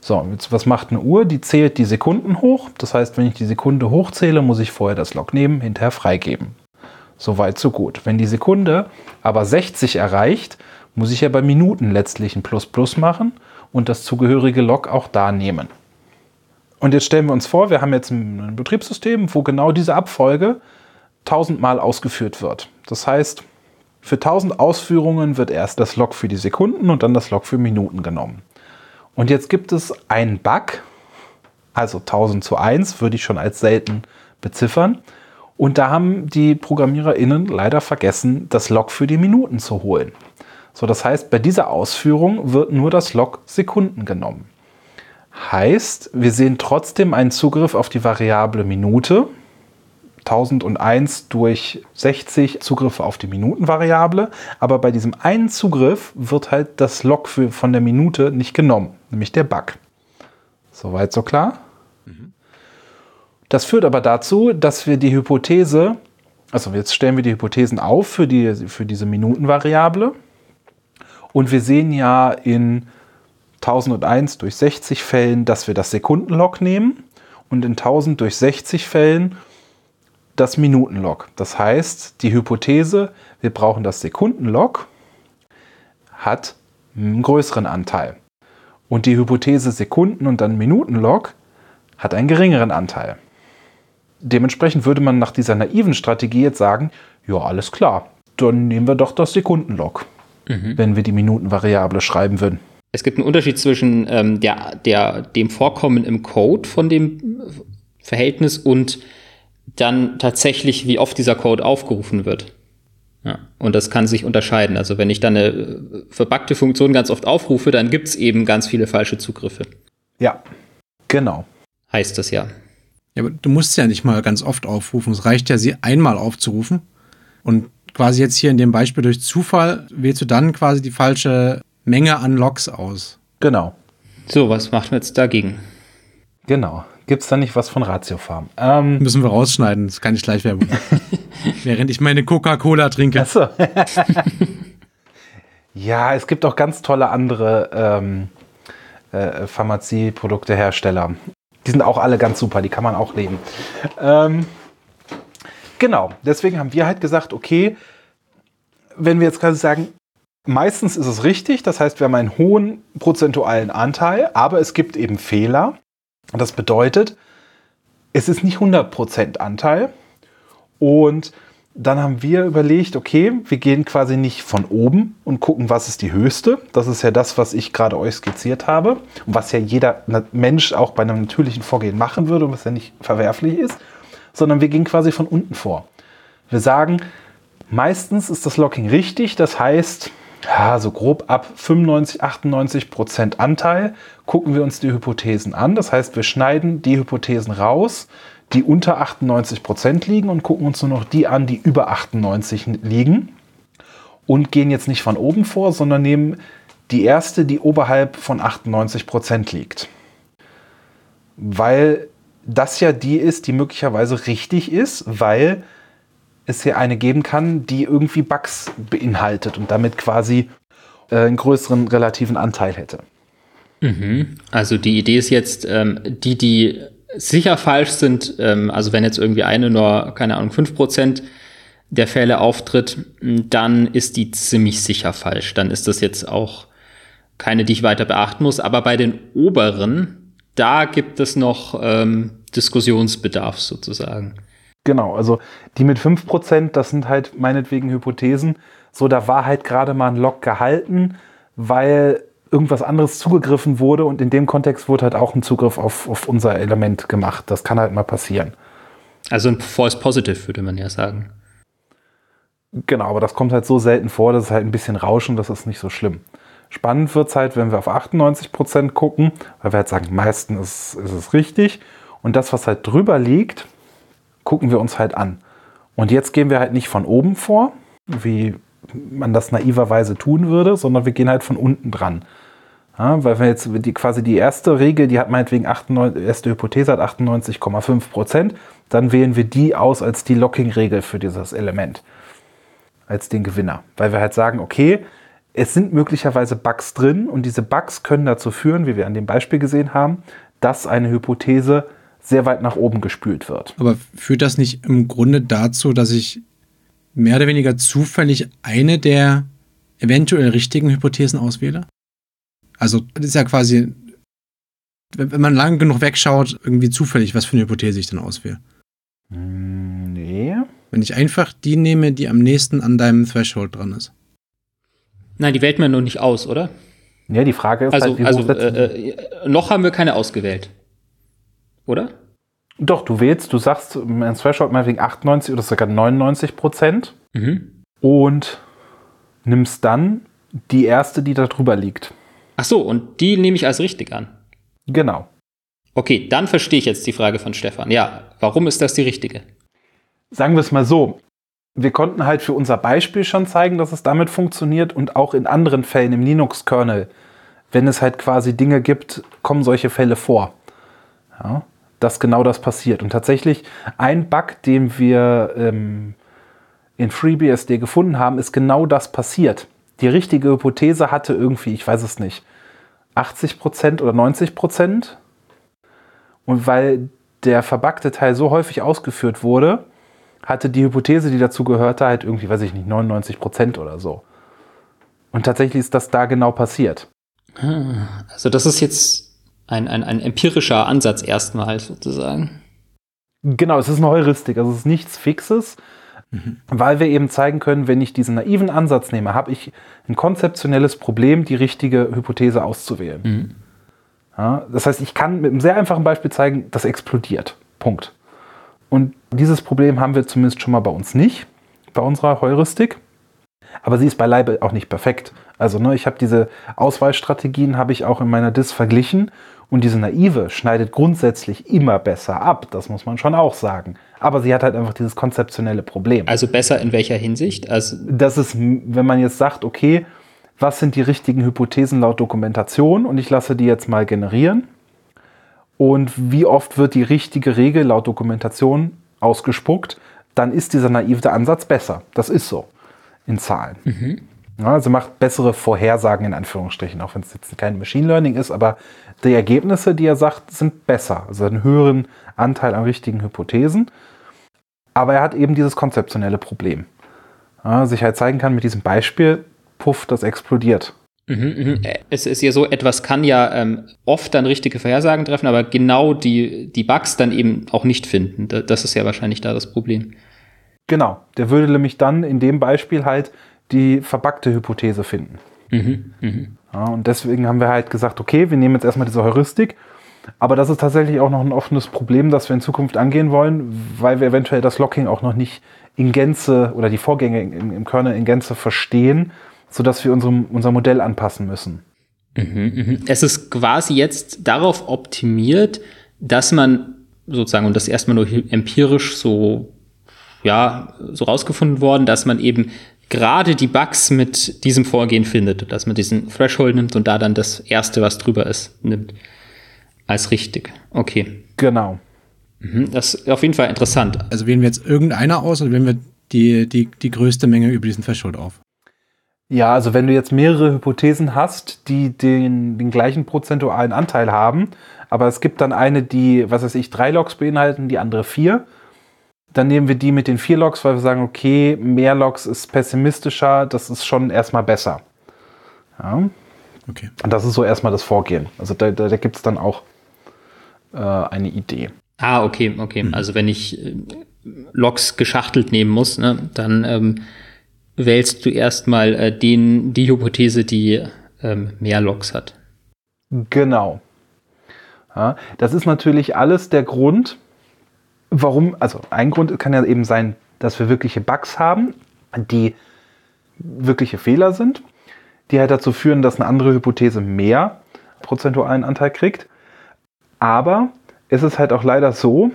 So, jetzt was macht eine Uhr? Die zählt die Sekunden hoch. Das heißt, wenn ich die Sekunde hochzähle, muss ich vorher das Log nehmen, hinterher freigeben. Soweit, so gut. Wenn die Sekunde aber 60 erreicht, muss ich ja bei Minuten letztlich ein Plus Plus machen und das zugehörige Log auch da nehmen. Und jetzt stellen wir uns vor, wir haben jetzt ein Betriebssystem, wo genau diese Abfolge tausendmal ausgeführt wird. Das heißt, für 1000 Ausführungen wird erst das Log für die Sekunden und dann das Log für Minuten genommen. Und jetzt gibt es einen Bug, also 1000 zu 1 würde ich schon als selten beziffern. Und da haben die ProgrammiererInnen leider vergessen, das Log für die Minuten zu holen. So, das heißt, bei dieser Ausführung wird nur das Log Sekunden genommen. Heißt, wir sehen trotzdem einen Zugriff auf die Variable Minute. 1001 durch 60 Zugriffe auf die Minutenvariable. Aber bei diesem einen Zugriff wird halt das Log für, von der Minute nicht genommen, nämlich der Bug. Soweit so klar? Das führt aber dazu, dass wir die Hypothese, also jetzt stellen wir die Hypothesen auf für, die, für diese Minutenvariable. Und wir sehen ja in 1001 durch 60 Fällen, dass wir das Sekundenlog nehmen und in 1000 durch 60 Fällen das Minutenlog. Das heißt, die Hypothese, wir brauchen das Sekundenlog, hat einen größeren Anteil. Und die Hypothese Sekunden und dann Minutenlog hat einen geringeren Anteil. Dementsprechend würde man nach dieser naiven Strategie jetzt sagen, ja, alles klar, dann nehmen wir doch das Sekundenlog, mhm. wenn wir die Minutenvariable schreiben würden.
Es gibt einen Unterschied zwischen ähm, der, der, dem Vorkommen im Code von dem Verhältnis und dann tatsächlich, wie oft dieser Code aufgerufen wird. Ja, und das kann sich unterscheiden. Also wenn ich dann eine äh, verbackte Funktion ganz oft aufrufe, dann gibt es eben ganz viele falsche Zugriffe.
Ja, genau.
Heißt das ja.
Ja, aber du musst ja nicht mal ganz oft aufrufen. Es reicht ja, sie einmal aufzurufen. Und quasi jetzt hier in dem Beispiel durch Zufall wählst du dann quasi die falsche Menge an Logs aus.
Genau.
So, was macht man jetzt dagegen?
Genau. Gibt es da nicht was von Ratiofarm?
Ähm, Müssen wir rausschneiden, das kann ich gleich Werbung. Während ich meine Coca-Cola trinke. Achso.
ja, es gibt auch ganz tolle andere ähm, äh, Pharmazieproduktehersteller. Die sind auch alle ganz super, die kann man auch nehmen. Ähm, genau, deswegen haben wir halt gesagt, okay, wenn wir jetzt quasi sagen, meistens ist es richtig, das heißt, wir haben einen hohen prozentualen Anteil, aber es gibt eben Fehler. Das bedeutet, es ist nicht 100% Anteil. Und dann haben wir überlegt, okay, wir gehen quasi nicht von oben und gucken, was ist die höchste. Das ist ja das, was ich gerade euch skizziert habe und was ja jeder Mensch auch bei einem natürlichen Vorgehen machen würde und was ja nicht verwerflich ist, sondern wir gehen quasi von unten vor. Wir sagen, meistens ist das Locking richtig, das heißt, ja, so grob ab 95, 98 Prozent Anteil gucken wir uns die Hypothesen an. Das heißt, wir schneiden die Hypothesen raus, die unter 98 Prozent liegen und gucken uns nur noch die an, die über 98 liegen. Und gehen jetzt nicht von oben vor, sondern nehmen die erste, die oberhalb von 98 Prozent liegt. Weil das ja die ist, die möglicherweise richtig ist, weil es hier eine geben kann, die irgendwie Bugs beinhaltet und damit quasi äh, einen größeren relativen Anteil hätte.
Mhm. Also die Idee ist jetzt, ähm, die, die sicher falsch sind, ähm, also wenn jetzt irgendwie eine nur, keine Ahnung, 5% der Fälle auftritt, dann ist die ziemlich sicher falsch. Dann ist das jetzt auch keine, die ich weiter beachten muss. Aber bei den oberen, da gibt es noch ähm, Diskussionsbedarf sozusagen.
Genau, also die mit 5%, das sind halt meinetwegen Hypothesen. So, da war halt gerade mal ein Log gehalten, weil irgendwas anderes zugegriffen wurde und in dem Kontext wurde halt auch ein Zugriff auf, auf unser Element gemacht. Das kann halt mal passieren.
Also ein False Positive, würde man ja sagen.
Genau, aber das kommt halt so selten vor, dass es halt ein bisschen rauschen, das ist nicht so schlimm. Spannend wird es halt, wenn wir auf 98% gucken, weil wir halt sagen, meistens ist, ist es richtig. Und das, was halt drüber liegt, gucken wir uns halt an. Und jetzt gehen wir halt nicht von oben vor, wie man das naiverweise tun würde, sondern wir gehen halt von unten dran. Ja, weil wir jetzt die, quasi die erste Regel, die hat meinetwegen 98, erste Hypothese hat 98,5 Prozent, dann wählen wir die aus als die Locking-Regel für dieses Element, als den Gewinner. Weil wir halt sagen, okay, es sind möglicherweise Bugs drin und diese Bugs können dazu führen, wie wir an dem Beispiel gesehen haben, dass eine Hypothese sehr weit nach oben gespült wird.
Aber führt das nicht im Grunde dazu, dass ich mehr oder weniger zufällig eine der eventuell richtigen Hypothesen auswähle? Also, das ist ja quasi, wenn man lang genug wegschaut, irgendwie zufällig, was für eine Hypothese ich dann auswähle.
Hm, nee.
Wenn ich einfach die nehme, die am nächsten an deinem Threshold dran ist.
Nein, die wählt man nur nicht aus, oder?
Ja, die Frage ist
also, halt, wie also äh, äh, noch haben wir keine ausgewählt. Oder?
Doch, du wählst, du sagst ein Threshold meinetwegen 98 oder sogar 99 Prozent mhm. und nimmst dann die erste, die da drüber liegt.
Ach so, und die nehme ich als richtig an.
Genau.
Okay, dann verstehe ich jetzt die Frage von Stefan. Ja, warum ist das die richtige?
Sagen wir es mal so. Wir konnten halt für unser Beispiel schon zeigen, dass es damit funktioniert und auch in anderen Fällen im Linux-Kernel, wenn es halt quasi Dinge gibt, kommen solche Fälle vor. Ja, dass genau das passiert. Und tatsächlich ein Bug, den wir ähm, in FreeBSD gefunden haben, ist genau das passiert. Die richtige Hypothese hatte irgendwie, ich weiß es nicht, 80% oder 90%. Und weil der verbackte Teil so häufig ausgeführt wurde, hatte die Hypothese, die dazu gehörte, halt irgendwie, weiß ich nicht, 99% oder so. Und tatsächlich ist das da genau passiert.
Also das ist jetzt ein, ein, ein empirischer Ansatz erstmal sozusagen.
Genau, es ist eine Heuristik, also es ist nichts Fixes, mhm. weil wir eben zeigen können, wenn ich diesen naiven Ansatz nehme, habe ich ein konzeptionelles Problem, die richtige Hypothese auszuwählen. Mhm. Ja, das heißt, ich kann mit einem sehr einfachen Beispiel zeigen, das explodiert. Punkt. Und dieses Problem haben wir zumindest schon mal bei uns nicht, bei unserer Heuristik. Aber sie ist beileibe auch nicht perfekt. Also ne, ich habe diese Auswahlstrategien habe ich auch in meiner Dis verglichen und diese naive schneidet grundsätzlich immer besser ab. Das muss man schon auch sagen. Aber sie hat halt einfach dieses konzeptionelle Problem.
Also besser in welcher Hinsicht? Also
das ist, wenn man jetzt sagt, okay, was sind die richtigen Hypothesen laut Dokumentation und ich lasse die jetzt mal generieren. Und wie oft wird die richtige Regel laut Dokumentation ausgespuckt, dann ist dieser naive Ansatz besser. Das ist so in Zahlen. Mhm. Ja, also macht bessere Vorhersagen in Anführungsstrichen, auch wenn es jetzt kein Machine Learning ist, aber die Ergebnisse, die er sagt, sind besser. Also einen höheren Anteil an richtigen Hypothesen. Aber er hat eben dieses konzeptionelle Problem. Ja, sich halt zeigen kann mit diesem Beispiel, puff, das explodiert.
Mhm, mhm. Es ist ja so, etwas kann ja ähm, oft dann richtige Vorhersagen treffen, aber genau die, die Bugs dann eben auch nicht finden. Das ist ja wahrscheinlich da das Problem.
Genau, der würde nämlich dann in dem Beispiel halt die verbackte Hypothese finden. Mhm, mh. Ja, und deswegen haben wir halt gesagt, okay, wir nehmen jetzt erstmal diese Heuristik, aber das ist tatsächlich auch noch ein offenes Problem, das wir in Zukunft angehen wollen, weil wir eventuell das Locking auch noch nicht in Gänze oder die Vorgänge im, im Kernel in Gänze verstehen sodass wir unserem, unser Modell anpassen müssen.
Mhm, mhm. Es ist quasi jetzt darauf optimiert, dass man sozusagen, und das erstmal nur empirisch so, ja, so rausgefunden worden, dass man eben gerade die Bugs mit diesem Vorgehen findet, dass man diesen Threshold nimmt und da dann das erste, was drüber ist, nimmt als richtig. Okay.
Genau.
Mhm, das ist auf jeden Fall interessant.
Also wählen wir jetzt irgendeiner aus oder wählen wir die, die, die größte Menge über diesen Threshold auf?
Ja, also wenn du jetzt mehrere Hypothesen hast, die den, den gleichen prozentualen Anteil haben, aber es gibt dann eine, die, was weiß ich, drei Logs beinhalten, die andere vier, dann nehmen wir die mit den vier Logs, weil wir sagen, okay, mehr Logs ist pessimistischer, das ist schon erstmal besser. Ja. Okay. Und das ist so erstmal das Vorgehen. Also da, da, da gibt es dann auch äh, eine Idee.
Ah, okay, okay. Mhm. Also wenn ich äh, Logs geschachtelt nehmen muss, ne, dann ähm, wählst du erstmal äh, den, die Hypothese, die ähm, mehr Logs hat.
Genau. Ja, das ist natürlich alles der Grund, warum, also ein Grund kann ja eben sein, dass wir wirkliche Bugs haben, die wirkliche Fehler sind, die halt dazu führen, dass eine andere Hypothese mehr prozentualen Anteil kriegt. Aber es ist halt auch leider so,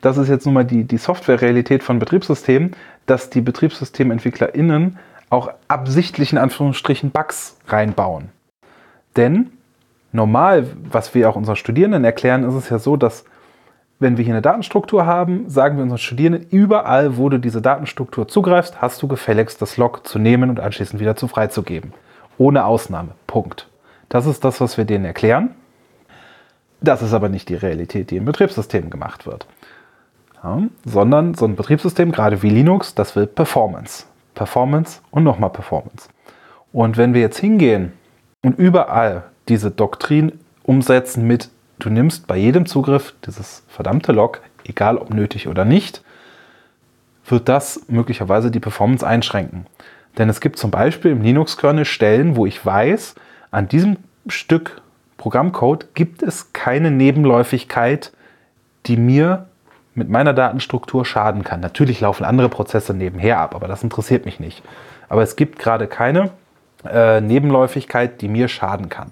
das ist jetzt nun mal die, die Software-Realität von Betriebssystemen, dass die BetriebssystementwicklerInnen auch absichtlich in Anführungsstrichen Bugs reinbauen. Denn normal, was wir auch unseren Studierenden erklären, ist es ja so, dass wenn wir hier eine Datenstruktur haben, sagen wir unseren Studierenden, überall, wo du diese Datenstruktur zugreifst, hast du gefälligst das Log zu nehmen und anschließend wieder zu freizugeben. Ohne Ausnahme. Punkt. Das ist das, was wir denen erklären. Das ist aber nicht die Realität, die im Betriebssystem gemacht wird ja, sondern so ein Betriebssystem, gerade wie Linux, das will Performance. Performance und nochmal Performance. Und wenn wir jetzt hingehen und überall diese Doktrin umsetzen mit, du nimmst bei jedem Zugriff dieses verdammte Log, egal ob nötig oder nicht, wird das möglicherweise die Performance einschränken. Denn es gibt zum Beispiel im Linux-Kernel Stellen, wo ich weiß, an diesem Stück Programmcode gibt es keine Nebenläufigkeit, die mir mit meiner Datenstruktur schaden kann. Natürlich laufen andere Prozesse nebenher ab, aber das interessiert mich nicht. Aber es gibt gerade keine äh, Nebenläufigkeit, die mir schaden kann.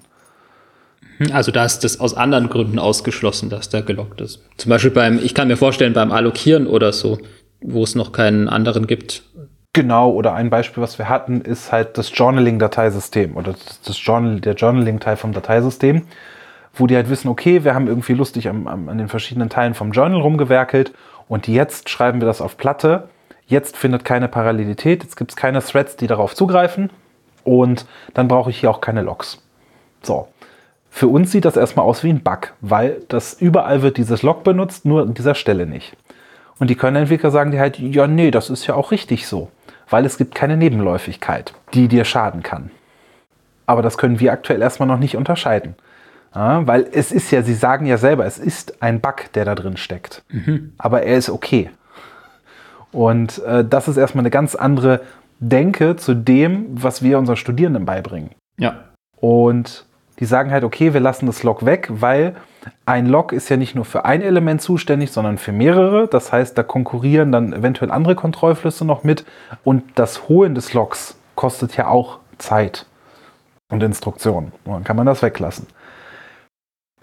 Also da ist das aus anderen Gründen ausgeschlossen, dass der gelockt ist. Zum Beispiel beim, ich kann mir vorstellen, beim Allokieren oder so, wo es noch keinen anderen gibt.
Genau, oder ein Beispiel, was wir hatten, ist halt das Journaling-Dateisystem oder das Journal, der Journaling-Teil vom Dateisystem, wo die halt wissen, okay, wir haben irgendwie lustig am, am, an den verschiedenen Teilen vom Journal rumgewerkelt und jetzt schreiben wir das auf Platte. Jetzt findet keine Parallelität, jetzt gibt es keine Threads, die darauf zugreifen und dann brauche ich hier auch keine Logs. So. Für uns sieht das erstmal aus wie ein Bug, weil das überall wird dieses Log benutzt, nur an dieser Stelle nicht. Und die Kernentwickler sagen dir halt, ja, nee, das ist ja auch richtig so, weil es gibt keine Nebenläufigkeit, die dir schaden kann. Aber das können wir aktuell erstmal noch nicht unterscheiden. Ja, weil es ist ja, sie sagen ja selber, es ist ein Bug, der da drin steckt. Mhm. Aber er ist okay. Und äh, das ist erstmal eine ganz andere Denke zu dem, was wir unseren Studierenden beibringen.
Ja.
Und die sagen halt, okay, wir lassen das Log weg, weil ein Log ist ja nicht nur für ein Element zuständig, sondern für mehrere. Das heißt, da konkurrieren dann eventuell andere Kontrollflüsse noch mit. Und das Holen des Logs kostet ja auch Zeit und Instruktionen. Und dann kann man das weglassen.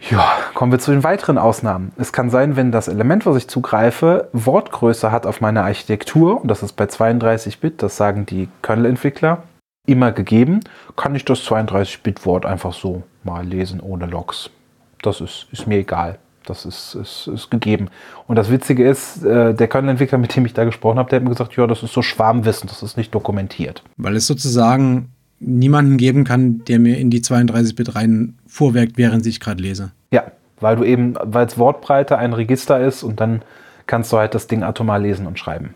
Ja, kommen wir zu den weiteren Ausnahmen. Es kann sein, wenn das Element, was ich zugreife, Wortgröße hat auf meiner Architektur, und das ist bei 32-Bit, das sagen die Kernel-Entwickler, immer gegeben, kann ich das 32-Bit-Wort einfach so mal lesen ohne Logs. Das ist, ist mir egal. Das ist, ist, ist gegeben. Und das Witzige ist, äh, der Kernel-Entwickler, mit dem ich da gesprochen habe, der hat mir gesagt, ja, das ist so Schwarmwissen, das ist nicht dokumentiert.
Weil es sozusagen niemanden geben kann, der mir in die 32-Bit rein vorwerkt, während ich gerade lese.
Ja, weil du eben, weil es Wortbreite ein Register ist und dann kannst du halt das Ding atomar lesen und schreiben.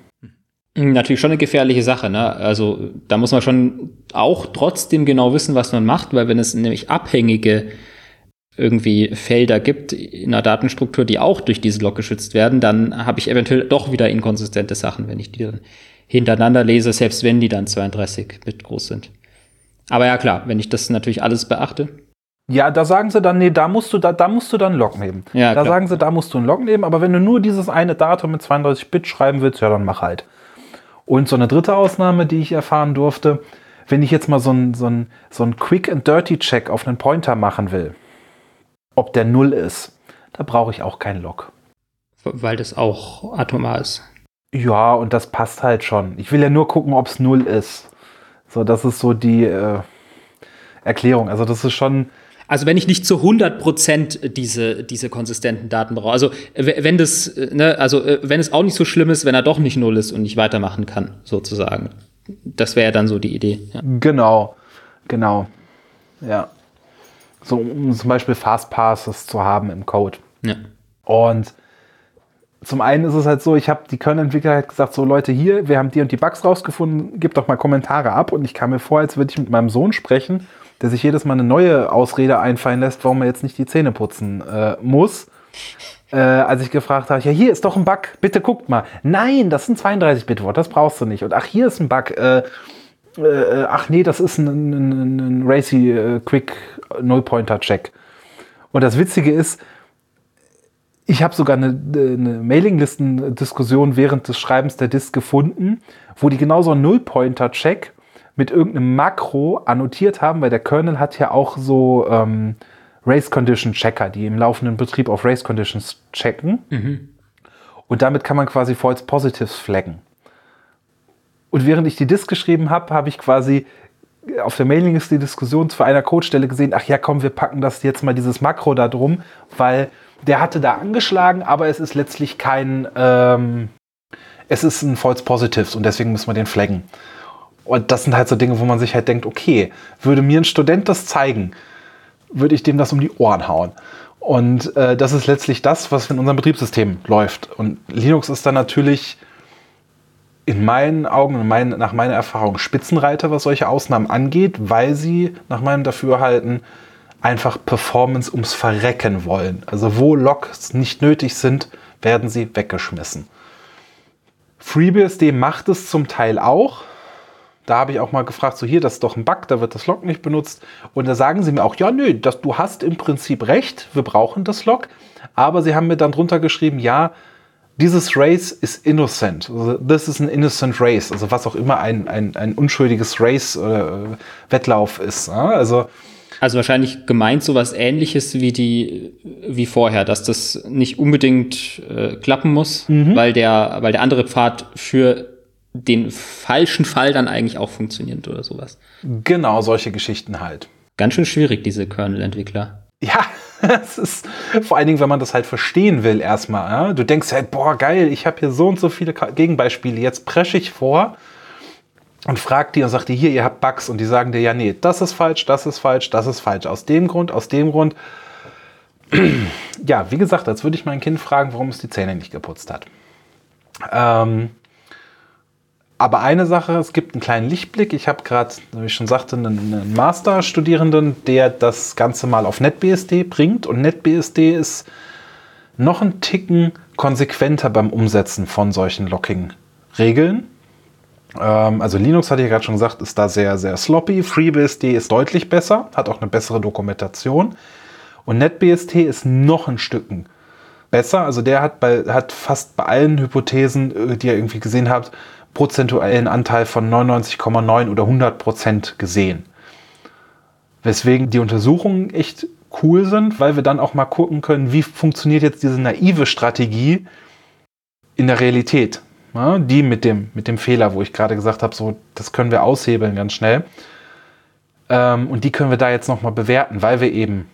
Natürlich schon eine gefährliche Sache, ne? Also da muss man schon auch trotzdem genau wissen, was man macht, weil wenn es nämlich abhängige irgendwie Felder gibt in einer Datenstruktur, die auch durch diese Log geschützt werden, dann habe ich eventuell doch wieder inkonsistente Sachen, wenn ich die dann hintereinander lese, selbst wenn die dann 32 Bit groß sind. Aber ja klar, wenn ich das natürlich alles beachte.
Ja, da sagen sie dann, nee, da musst du, da, da musst du dann einen Log nehmen. Ja, da klar. sagen sie, da musst du einen Log nehmen, aber wenn du nur dieses eine Datum mit 32 Bit schreiben willst, ja, dann mach halt. Und so eine dritte Ausnahme, die ich erfahren durfte, wenn ich jetzt mal so einen so so ein Quick and Dirty Check auf einen Pointer machen will, ob der Null ist, da brauche ich auch keinen Log.
Weil das auch atomar ist.
Ja, und das passt halt schon. Ich will ja nur gucken, ob es Null ist. So, das ist so die äh, Erklärung. Also das ist schon.
Also wenn ich nicht zu 100% diese, diese konsistenten Daten brauche. Also wenn das, ne, also äh, wenn es auch nicht so schlimm ist, wenn er doch nicht null ist und nicht weitermachen kann, sozusagen. Das wäre ja dann so die Idee. Ja.
Genau, genau. Ja. So, um zum Beispiel Fastpasses zu haben im Code.
Ja.
Und zum einen ist es halt so, ich habe die Kernentwickler halt gesagt, so Leute hier, wir haben die und die Bugs rausgefunden, gebt doch mal Kommentare ab. Und ich kam mir vor, als würde ich mit meinem Sohn sprechen, der sich jedes Mal eine neue Ausrede einfallen lässt, warum er jetzt nicht die Zähne putzen äh, muss. Äh, als ich gefragt habe, ja, hier ist doch ein Bug, bitte guckt mal. Nein, das ist ein 32-Bit-Wort, das brauchst du nicht. Und ach, hier ist ein Bug. Äh, äh ach nee, das ist ein, ein, ein Racy äh, Quick Null-Pointer-Check. Und das Witzige ist, ich habe sogar eine, eine Mailinglisten-Diskussion während des Schreibens der Disk gefunden, wo die genauso Null-Pointer-Check mit irgendeinem Makro annotiert haben, weil der Kernel hat ja auch so ähm, Race Condition Checker, die im laufenden Betrieb auf Race Conditions checken. Mhm. Und damit kann man quasi False Positives flaggen. Und während ich die Disk geschrieben habe, habe ich quasi auf der Mailingliste die Diskussion zu einer Codestelle gesehen, ach ja, komm, wir packen das jetzt mal dieses Makro da drum, weil der hatte da angeschlagen, aber es ist letztlich kein, ähm, es ist ein False Positives und deswegen müssen wir den flaggen. Und das sind halt so Dinge, wo man sich halt denkt, okay, würde mir ein Student das zeigen, würde ich dem das um die Ohren hauen. Und äh, das ist letztlich das, was in unserem Betriebssystem läuft. Und Linux ist dann natürlich in meinen Augen und mein, nach meiner Erfahrung Spitzenreiter, was solche Ausnahmen angeht, weil sie nach meinem Dafürhalten einfach Performance ums Verrecken wollen. Also wo Logs nicht nötig sind, werden sie weggeschmissen. FreeBSD macht es zum Teil auch. Da habe ich auch mal gefragt, so hier, das ist doch ein Bug, da wird das Log nicht benutzt. Und da sagen sie mir auch, ja, nö, das, du hast im Prinzip recht, wir brauchen das Log. Aber sie haben mir dann drunter geschrieben, ja, dieses Race ist innocent. Also, this is an innocent race. Also was auch immer ein, ein, ein unschuldiges Race oder äh, Wettlauf ist. Ja? Also
Also wahrscheinlich gemeint sowas ähnliches wie die wie vorher, dass das nicht unbedingt äh, klappen muss, mhm. weil der weil der andere Pfad für den falschen Fall dann eigentlich auch funktioniert oder sowas.
Genau, solche Geschichten halt.
Ganz schön schwierig, diese Kernel-Entwickler.
Ja, es ist vor allen Dingen, wenn man das halt verstehen will, erstmal. Ja? Du denkst halt, boah, geil, ich habe hier so und so viele Gegenbeispiele, jetzt presche ich vor und frag die und sag dir, hier, ihr habt Bugs und die sagen dir, ja, nee, das ist falsch, das ist falsch, das ist falsch, aus dem Grund, aus dem Grund. ja, wie gesagt, als würde ich mein Kind fragen, warum es die Zähne nicht geputzt hat. Ähm, aber eine Sache, es gibt einen kleinen Lichtblick. Ich habe gerade, wie ich schon sagte, einen, einen Master-Studierenden, der das Ganze mal auf NetBSD bringt. Und NetBSD ist noch ein Ticken konsequenter beim Umsetzen von solchen Locking-Regeln. Ähm, also Linux, hatte ich ja gerade schon gesagt, ist da sehr, sehr sloppy. FreeBSD ist deutlich besser, hat auch eine bessere Dokumentation. Und NetBSD ist noch ein Stücken besser. Also der hat, bei, hat fast bei allen Hypothesen, äh, die ihr irgendwie gesehen habt, prozentuellen Anteil von 99,9 oder 100 Prozent gesehen. Weswegen die Untersuchungen echt cool sind, weil wir dann auch mal gucken können, wie funktioniert jetzt diese naive Strategie in der Realität. Ja, die mit dem, mit dem Fehler, wo ich gerade gesagt habe, so, das können wir aushebeln ganz schnell. Ähm, und die können wir da jetzt nochmal bewerten, weil wir eben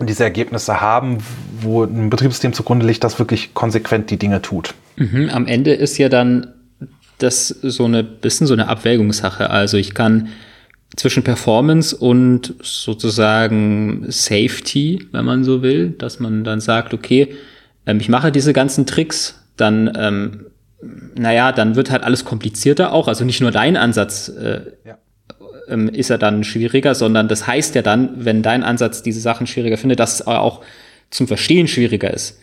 diese Ergebnisse haben, wo ein Betriebssystem zugrunde liegt, das wirklich konsequent die Dinge tut.
Mhm, am Ende ist ja dann das so eine bisschen so eine Abwägungssache. Also ich kann zwischen Performance und sozusagen Safety, wenn man so will, dass man dann sagt, okay, ähm, ich mache diese ganzen Tricks, dann, ähm, naja, dann wird halt alles komplizierter auch. Also nicht nur dein Ansatz äh, ja. ähm, ist ja dann schwieriger, sondern das heißt ja dann, wenn dein Ansatz diese Sachen schwieriger findet, dass es auch zum Verstehen schwieriger ist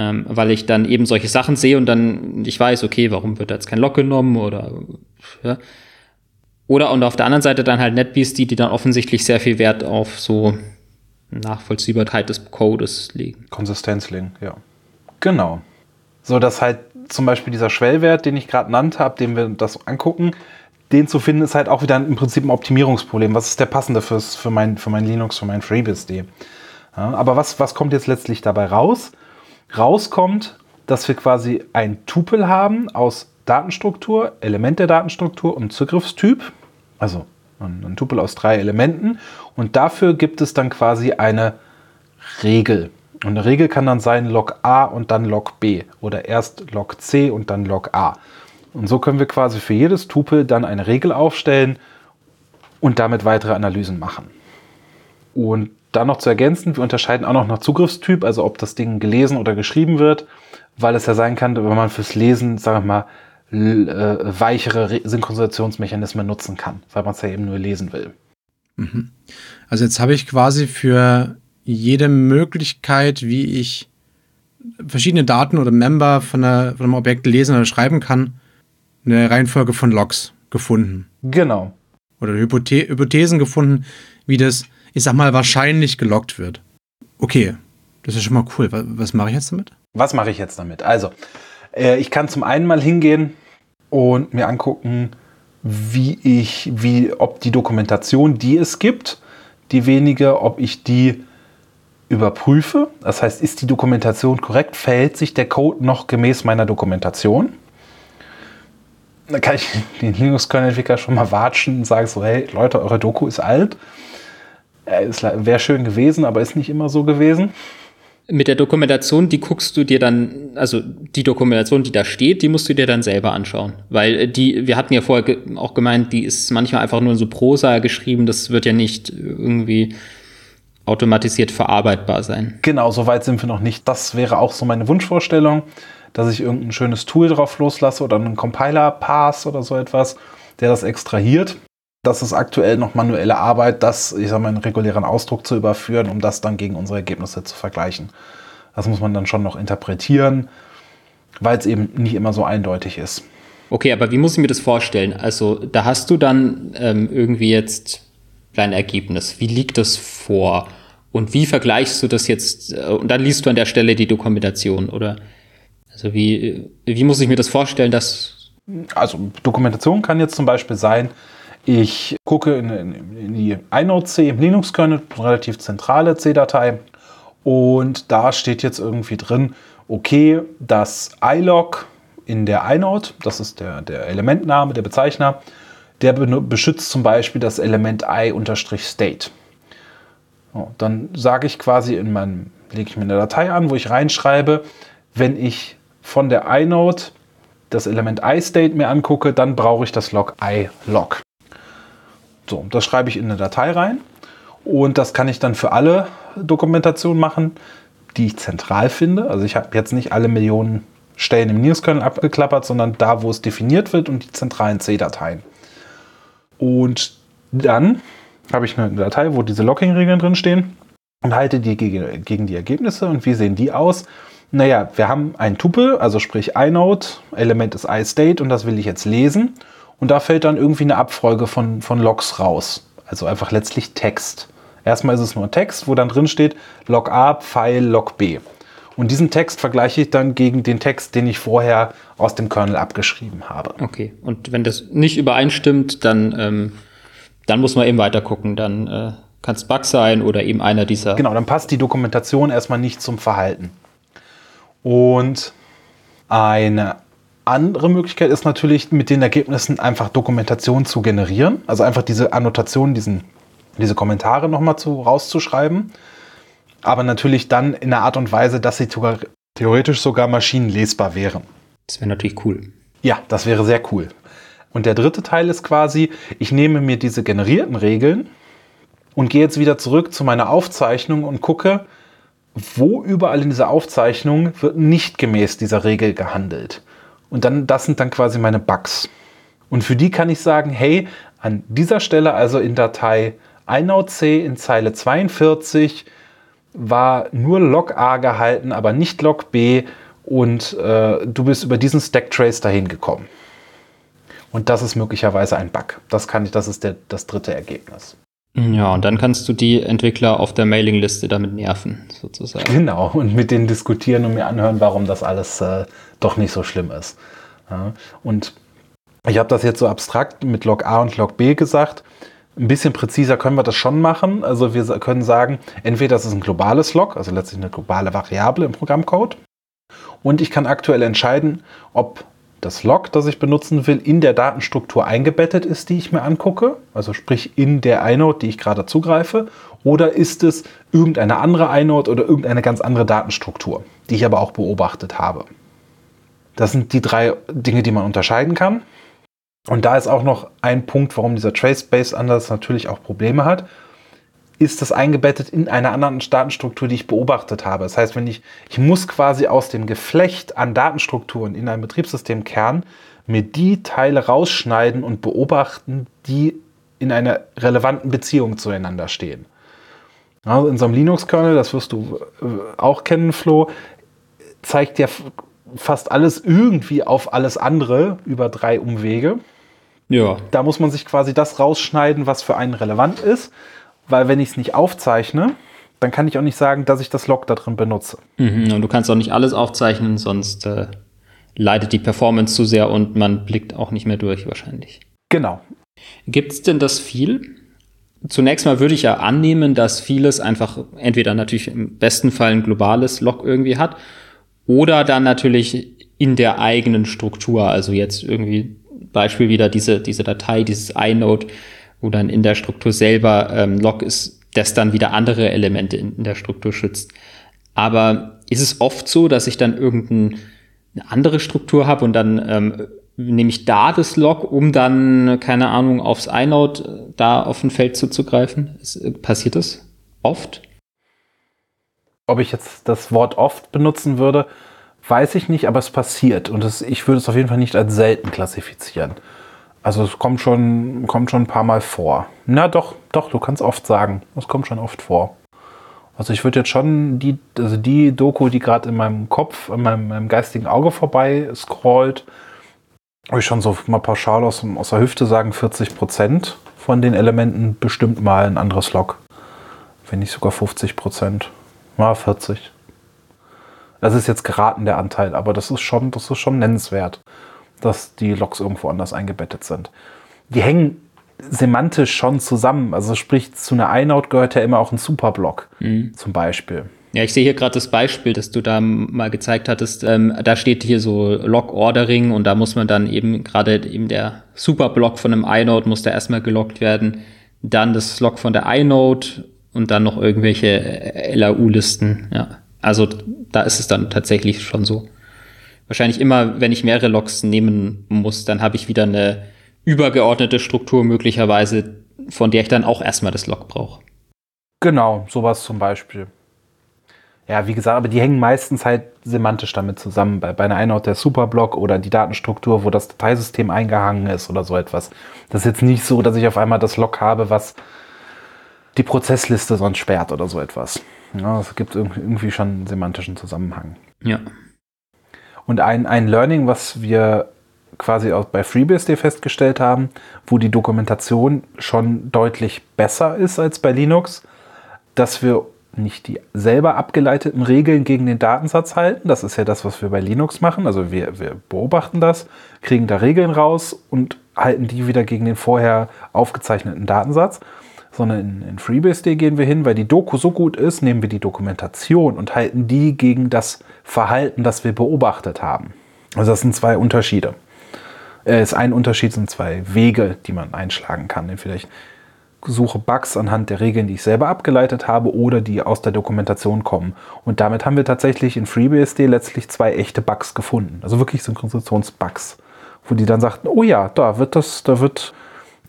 ähm, weil ich dann eben solche Sachen sehe und dann ich weiß, okay, warum wird da jetzt kein Lock genommen oder ja. Oder und auf der anderen Seite dann halt NetBeast, die, die dann offensichtlich sehr viel Wert auf so Nachvollziehbarkeit des Codes legen.
Konsistenz legen, ja. Genau. So, dass halt zum Beispiel dieser Schwellwert, den ich gerade nannte, ab dem wir das angucken, den zu finden, ist halt auch wieder im Prinzip ein Optimierungsproblem. Was ist der passende fürs, für, mein, für mein Linux, für mein FreeBSD? Ja, aber was, was kommt jetzt letztlich dabei raus? Rauskommt, dass wir quasi ein Tupel haben aus Datenstruktur, Element der Datenstruktur und Zugriffstyp. Also ein Tupel aus drei Elementen. Und dafür gibt es dann quasi eine Regel. Und eine Regel kann dann sein Log A und dann Log B oder erst Log C und dann Log A. Und so können wir quasi für jedes Tupel dann eine Regel aufstellen und damit weitere Analysen machen. Und dann noch zu ergänzen, wir unterscheiden auch noch nach Zugriffstyp, also ob das Ding gelesen oder geschrieben wird, weil es ja sein kann, wenn man fürs Lesen, sagen wir mal, äh, weichere Synchronisationsmechanismen nutzen kann, weil man es ja eben nur lesen will.
Mhm. Also jetzt habe ich quasi für jede Möglichkeit, wie ich verschiedene Daten oder Member von, einer, von einem Objekt lesen oder schreiben kann, eine Reihenfolge von Logs gefunden.
Genau.
Oder Hypothe Hypothesen gefunden, wie das ich sag mal, wahrscheinlich gelockt wird. Okay, das ist schon mal cool. Was, was mache ich jetzt damit?
Was mache ich jetzt damit? Also, äh, ich kann zum einen mal hingehen und mir angucken, wie ich, wie, ob die Dokumentation, die es gibt, die wenige, ob ich die überprüfe. Das heißt, ist die Dokumentation korrekt? Verhält sich der Code noch gemäß meiner Dokumentation? Da kann ich den Linux-Kernel-Entwickler schon mal watschen und sagen so, hey Leute, eure Doku ist alt. Wäre schön gewesen, aber ist nicht immer so gewesen.
Mit der Dokumentation, die guckst du dir dann, also die Dokumentation, die da steht, die musst du dir dann selber anschauen. Weil die, wir hatten ja vorher auch gemeint, die ist manchmal einfach nur in so Prosa geschrieben, das wird ja nicht irgendwie automatisiert verarbeitbar sein.
Genau, so weit sind wir noch nicht. Das wäre auch so meine Wunschvorstellung, dass ich irgendein schönes Tool drauf loslasse oder einen Compiler-Pass oder so etwas, der das extrahiert das ist aktuell noch manuelle Arbeit, das, ich sage mal, in regulären Ausdruck zu überführen, um das dann gegen unsere Ergebnisse zu vergleichen. Das muss man dann schon noch interpretieren, weil es eben nicht immer so eindeutig ist.
Okay, aber wie muss ich mir das vorstellen? Also, da hast du dann ähm, irgendwie jetzt dein Ergebnis. Wie liegt das vor? Und wie vergleichst du das jetzt? Äh, und dann liest du an der Stelle die Dokumentation, oder? Also, wie, wie muss ich mir das vorstellen, dass.
Also, Dokumentation kann jetzt zum Beispiel sein, Ich gucke in, in die inode-C im Linux-Kernel, relativ zentrale C-Datei. Und da steht jetzt irgendwie drin, okay, das ilog in der inode, das ist der, der Elementname, der Bezeichner, der beschützt zum Beispiel das Element i-state. So, dann sage ich quasi in meinem, lege ich mir eine Datei an, wo ich reinschreibe, wenn ich von der inode das Element i-state mir angucke, dann brauche ich das log i-log. So, das schreibe ich in eine Datei rein und das kann ich dann für alle Dokumentationen machen, die ich zentral finde. Also ich habe jetzt nicht alle Millionen Stellen im Linux-Kernel abgeklappert, sondern da, wo es definiert wird und die zentralen C-Dateien. Und dann habe ich eine Datei, wo diese Logging-Regeln drin stehen und halte die gegen, gegen die Ergebnisse. Und wie sehen die aus? Naja, wir haben ein Tupel, also sprich inode, Element ist iState und das will ich jetzt lesen. Und da fällt dann irgendwie eine Abfolge von, von Logs raus. Also einfach letztlich Text. Erstmal ist es nur Text, wo dann drin steht Log A, File, Log B. Und diesen Text vergleiche ich dann gegen den Text, den ich vorher aus dem Kernel abgeschrieben habe.
Okay, und wenn das nicht übereinstimmt, dann, ähm, dann muss man eben weiter gucken. Dann äh, kann es Bug sein oder eben einer dieser.
Genau, dann passt die Dokumentation erstmal nicht zum Verhalten. Und eine andere Möglichkeit ist natürlich, mit den Ergebnissen einfach Dokumentation zu generieren. Also einfach diese Annotation, diesen, diese Kommentare nochmal zu, rauszuschreiben. Aber natürlich dann in einer Art und Weise, dass sie sogar, theoretisch sogar maschinenlesbar wären.
Das wäre natürlich cool.
Ja, das wäre sehr cool. Und der dritte Teil ist quasi, ich nehme mir diese generierten Regeln und gehe jetzt wieder zurück zu meiner Aufzeichnung und gucke, wo überall in dieser Aufzeichnung wird nicht gemäß dieser Regel gehandelt. Und dann, das sind dann quasi meine Bugs. Und für die kann ich sagen, hey, an dieser Stelle, also in Datei inode in Zeile 42, war nur log A gehalten, aber nicht log B und äh, du bist über diesen Stack Trace dahin gekommen. Und das ist möglicherweise ein Bug. Das kann ich, das ist der, das dritte Ergebnis.
Ja, und dann kannst du die Entwickler auf der Mailingliste damit nerven, sozusagen.
Genau, und mit denen diskutieren und mir anhören, warum das alles äh, doch nicht so schlimm ist. Ja, und ich habe das jetzt so abstrakt mit Log A und Log B gesagt. Ein bisschen präziser können wir das schon machen. Also wir können sagen, entweder das ist ein globales Log, also letztlich eine globale Variable im Programmcode. Und ich kann aktuell entscheiden, ob das Log, das ich benutzen will, in der Datenstruktur eingebettet ist, die ich mir angucke, also sprich in der inode, die ich gerade zugreife, oder ist es irgendeine andere inode oder irgendeine ganz andere Datenstruktur, die ich aber auch beobachtet habe. Das sind die drei Dinge, die man unterscheiden kann. Und da ist auch noch ein Punkt, warum dieser Trace-Based Ansatz natürlich auch Probleme hat ist das eingebettet in einer anderen Datenstruktur, die ich beobachtet habe. Das heißt, wenn ich, ich muss quasi aus dem Geflecht an Datenstrukturen in einem Betriebssystemkern mir die Teile rausschneiden und beobachten, die in einer relevanten Beziehung zueinander stehen. Also in so einem Linux-Kernel, das wirst du äh, auch kennen, Flo, zeigt ja fast alles irgendwie auf alles andere über drei Umwege. Ja. Da muss man sich quasi das rausschneiden, was für einen relevant ist weil wenn ich es nicht aufzeichne, dann kann ich auch nicht sagen, dass ich das Log da drin benutze.
Mhm, und du kannst auch nicht alles aufzeichnen, sonst äh, leidet die Performance zu sehr und man blickt auch nicht mehr durch wahrscheinlich.
Genau.
Gibt es denn das viel? Zunächst mal würde ich ja annehmen, dass vieles einfach entweder natürlich im besten Fall ein globales Log irgendwie hat oder dann natürlich in der eigenen Struktur. Also jetzt irgendwie Beispiel wieder diese, diese Datei, dieses inode, wo dann in der Struktur selber ähm, Log ist, das dann wieder andere Elemente in, in der Struktur schützt. Aber ist es oft so, dass ich dann irgendeine andere Struktur habe und dann ähm, nehme ich da das Log, um dann, keine Ahnung, aufs inode äh, da auf ein Feld zuzugreifen? Ist, äh, passiert das oft?
Ob ich jetzt das Wort oft benutzen würde, weiß ich nicht, aber es passiert. Und das, ich würde es auf jeden Fall nicht als selten klassifizieren. Also es kommt schon, kommt schon ein paar Mal vor. Na doch, doch, du kannst oft sagen. Es kommt schon oft vor. Also ich würde jetzt schon die, also die Doku, die gerade in meinem Kopf, in meinem, meinem, geistigen Auge vorbei scrollt, würde ich schon so mal pauschal aus, aus der Hüfte sagen, 40 Prozent von den Elementen bestimmt mal ein anderes Log. Wenn nicht sogar 50 Prozent. Ja, 40. Das ist jetzt geraten der Anteil, aber das ist schon, das ist schon nennenswert dass die Loks irgendwo anders eingebettet sind. Die hängen semantisch schon zusammen. Also sprich, zu einer iNode gehört ja immer auch ein Superblock mhm. zum Beispiel.
Ja, ich sehe hier gerade das Beispiel, das du da mal gezeigt hattest. Ähm, da steht hier so Log-Ordering und da muss man dann eben gerade eben der Superblock von einem iNode muss da erstmal gelockt werden. Dann das Log von der iNode und dann noch irgendwelche LAU-Listen. Ja, also da ist es dann tatsächlich schon so. Wahrscheinlich immer, wenn ich mehrere Logs nehmen muss, dann habe ich wieder eine übergeordnete Struktur möglicherweise, von der ich dann auch erstmal das Log brauche.
Genau, sowas zum Beispiel. Ja, wie gesagt, aber die hängen meistens halt semantisch damit zusammen. Bei, bei einer Einheit der Superblock oder die Datenstruktur, wo das Dateisystem eingehangen ist oder so etwas. Das ist jetzt nicht so, dass ich auf einmal das Log habe, was die Prozessliste sonst sperrt oder so etwas. Ja, es gibt irgendwie schon einen semantischen Zusammenhang.
Ja.
Und ein, ein Learning, was wir quasi auch bei FreeBSD festgestellt haben, wo die Dokumentation schon deutlich besser ist als bei Linux, dass wir nicht die selber abgeleiteten Regeln gegen den Datensatz halten. Das ist ja das, was wir bei Linux machen. Also wir, wir beobachten das, kriegen da Regeln raus und halten die wieder gegen den vorher aufgezeichneten Datensatz. Sondern in, in FreeBSD gehen wir hin, weil die Doku so gut ist, nehmen wir die Dokumentation und halten die gegen das Verhalten, das wir beobachtet haben. Also das sind zwei Unterschiede. Es äh, ist ein Unterschied, sind zwei Wege, die man einschlagen kann. Entweder ich suche Bugs anhand der Regeln, die ich selber abgeleitet habe oder die aus der Dokumentation kommen. Und damit haben wir tatsächlich in FreeBSD letztlich zwei echte Bugs gefunden. Also wirklich Synchronisationsbugs, wo die dann sagten, oh ja, da wird das, da wird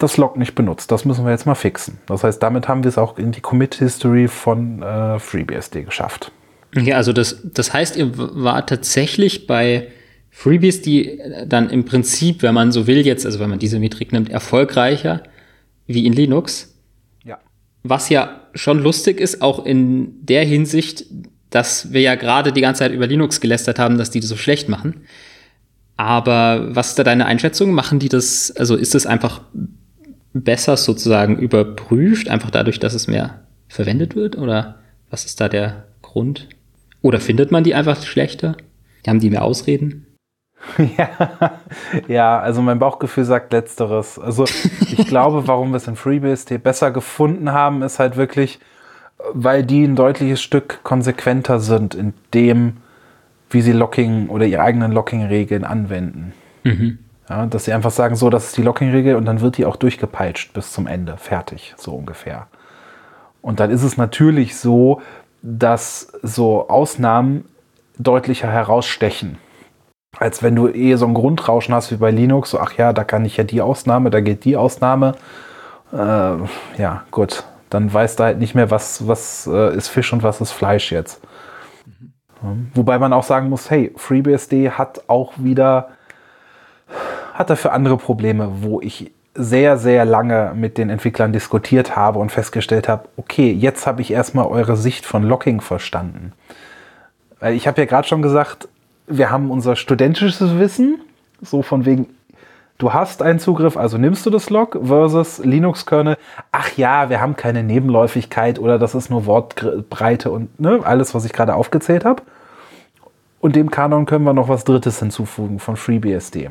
das Log nicht benutzt. Das müssen wir jetzt mal fixen. Das heißt, damit haben wir es auch in die Commit-History von äh, FreeBSD geschafft.
Ja, also das, das heißt, ihr war tatsächlich bei FreeBSD dann im Prinzip, wenn man so will jetzt, also wenn man diese Metrik nimmt, erfolgreicher wie in Linux.
Ja.
Was ja schon lustig ist, auch in der Hinsicht, dass wir ja gerade die ganze Zeit über Linux gelästert haben, dass die das so schlecht machen. Aber was ist da deine Einschätzung? Machen die das, also ist es einfach besser sozusagen überprüft, einfach dadurch, dass es mehr verwendet wird? Oder was ist da der Grund? Oder findet man die einfach schlechter? Haben die mehr Ausreden?
Ja, ja, also mein Bauchgefühl sagt letzteres. Also ich glaube, warum wir es in FreeBSD besser gefunden haben, ist halt wirklich, weil die ein deutliches Stück konsequenter sind in dem, wie sie Locking oder ihre eigenen Locking-Regeln anwenden. Mhm. Ja, dass sie einfach sagen, so, das ist die Locking-Regel und dann wird die auch durchgepeitscht bis zum Ende, fertig, so ungefähr. Und dann ist es natürlich so, dass so Ausnahmen deutlicher herausstechen als wenn du eh so ein Grundrauschen hast wie bei Linux, so ach ja, da kann ich ja die Ausnahme, da geht die Ausnahme. Äh, ja, gut, dann weißt du halt nicht mehr, was, was äh, ist Fisch und was ist Fleisch jetzt. Mhm. Wobei man auch sagen muss, hey, FreeBSD hat auch wieder, hat dafür andere Probleme, wo ich sehr, sehr lange mit den Entwicklern diskutiert habe und festgestellt habe, okay, jetzt habe ich erstmal eure Sicht von Locking verstanden. Weil ich habe ja gerade schon gesagt, wir haben unser studentisches Wissen, so von wegen, du hast einen Zugriff, also nimmst du das Log versus Linux-Kernel, ach ja, wir haben keine Nebenläufigkeit oder das ist nur Wortbreite und ne, alles, was ich gerade aufgezählt habe. Und dem Kanon können wir noch was Drittes hinzufügen von FreeBSD.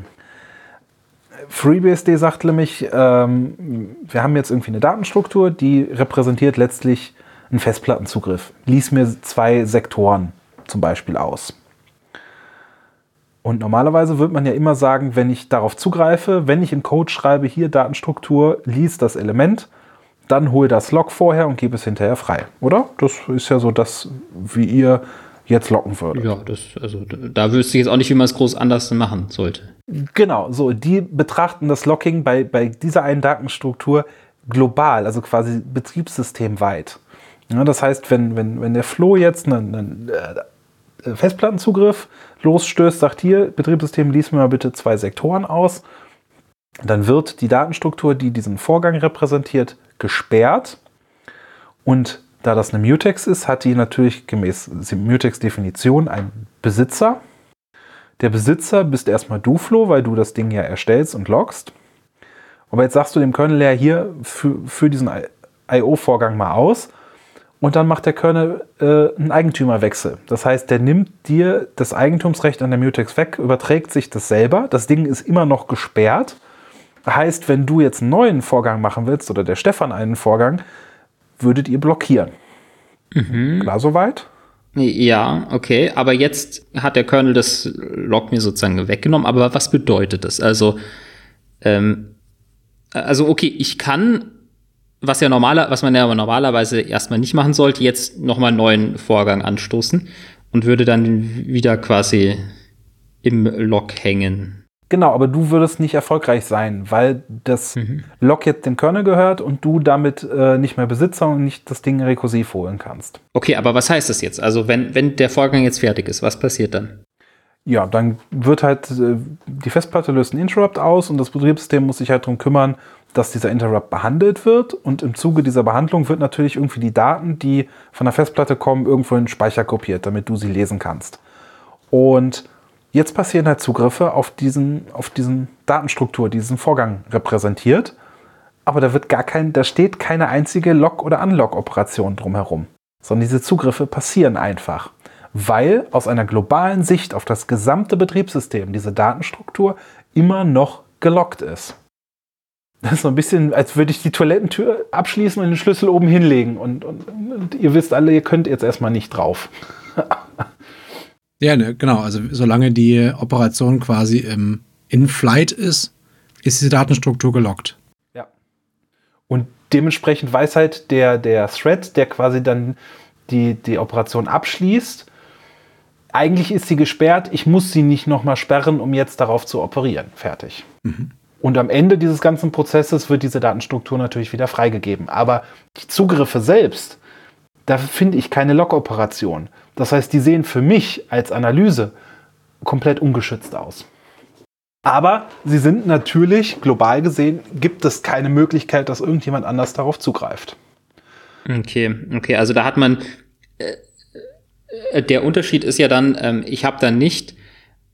FreeBSD sagt nämlich, ähm, wir haben jetzt irgendwie eine Datenstruktur, die repräsentiert letztlich einen Festplattenzugriff. Lies mir zwei Sektoren zum Beispiel aus. Und normalerweise würde man ja immer sagen, wenn ich darauf zugreife, wenn ich im Code schreibe, hier Datenstruktur, lies das Element, dann hol das Log vorher und gebe es hinterher frei, oder? Das ist ja so das, wie ihr jetzt locken würdet.
Ja, das, also da wüsste ich jetzt auch nicht, wie man es groß anders machen sollte.
Genau, so, die betrachten das Locking bei, bei dieser einen Datenstruktur global, also quasi betriebssystemweit. Ja, das heißt, wenn, wenn, wenn der Flo jetzt einen, einen äh, Festplattenzugriff losstößt, sagt hier, Betriebssystem, lies mir mal bitte zwei Sektoren aus. Dann wird die Datenstruktur, die diesen Vorgang repräsentiert, gesperrt. Und da das eine Mutex ist, hat die natürlich gemäß Mutex-Definition einen Besitzer. Der Besitzer bist erstmal du, Flo, weil du das Ding ja erstellst und loggst. Aber jetzt sagst du dem Kernel ja hier für, für diesen IO-Vorgang mal aus und dann macht der Kernel äh, einen Eigentümerwechsel. Das heißt, der nimmt dir das Eigentumsrecht an der Mutex weg, überträgt sich das selber. Das Ding ist immer noch gesperrt. Heißt, wenn du jetzt einen neuen Vorgang machen willst oder der Stefan einen Vorgang, würdet ihr blockieren. Mhm. Klar soweit?
Ja, okay. Aber jetzt hat der Kernel das Log mir sozusagen weggenommen. Aber was bedeutet das? Also, ähm, also okay, ich kann, was ja normaler, was man ja normalerweise erstmal nicht machen sollte, jetzt nochmal einen neuen Vorgang anstoßen und würde dann wieder quasi im Log hängen.
Genau, aber du würdest nicht erfolgreich sein, weil das mhm. Log jetzt dem Kernel gehört und du damit äh, nicht mehr Besitzer und nicht das Ding rekursiv holen kannst.
Okay, aber was heißt das jetzt? Also wenn, wenn der Vorgang jetzt fertig ist, was passiert dann?
Ja, dann wird halt äh, die Festplatte löst einen Interrupt aus und das Betriebssystem muss sich halt darum kümmern, dass dieser Interrupt behandelt wird und im Zuge dieser Behandlung wird natürlich irgendwie die Daten, die von der Festplatte kommen, irgendwo in den Speicher kopiert, damit du sie lesen kannst. Und Jetzt passieren halt Zugriffe auf diesen, auf diesen Datenstruktur, die diesen Vorgang repräsentiert. Aber da wird gar kein, da steht keine einzige Log- oder Unlock-Operation drumherum. Sondern diese Zugriffe passieren einfach. Weil aus einer globalen Sicht auf das gesamte Betriebssystem diese Datenstruktur immer noch gelockt ist. Das ist so ein bisschen, als würde ich die Toilettentür abschließen und den Schlüssel oben hinlegen. Und, und, und ihr wisst alle, ihr könnt jetzt erstmal nicht drauf.
Ja, ne, genau. Also solange die Operation quasi im In-Flight ist, ist diese Datenstruktur gelockt.
Ja. Und dementsprechend weiß halt der, der Thread, der quasi dann die, die Operation abschließt, eigentlich ist sie gesperrt, ich muss sie nicht nochmal sperren, um jetzt darauf zu operieren. Fertig. Mhm. Und am Ende dieses ganzen Prozesses wird diese Datenstruktur natürlich wieder freigegeben. Aber die Zugriffe selbst, da finde ich keine Log-Operation. Das heißt, die sehen für mich als Analyse komplett ungeschützt aus. Aber sie sind natürlich, global gesehen, gibt es keine Möglichkeit, dass irgendjemand anders darauf zugreift.
Okay, okay, also da hat man, äh, äh der Unterschied ist ja dann, ähm, ich habe dann nicht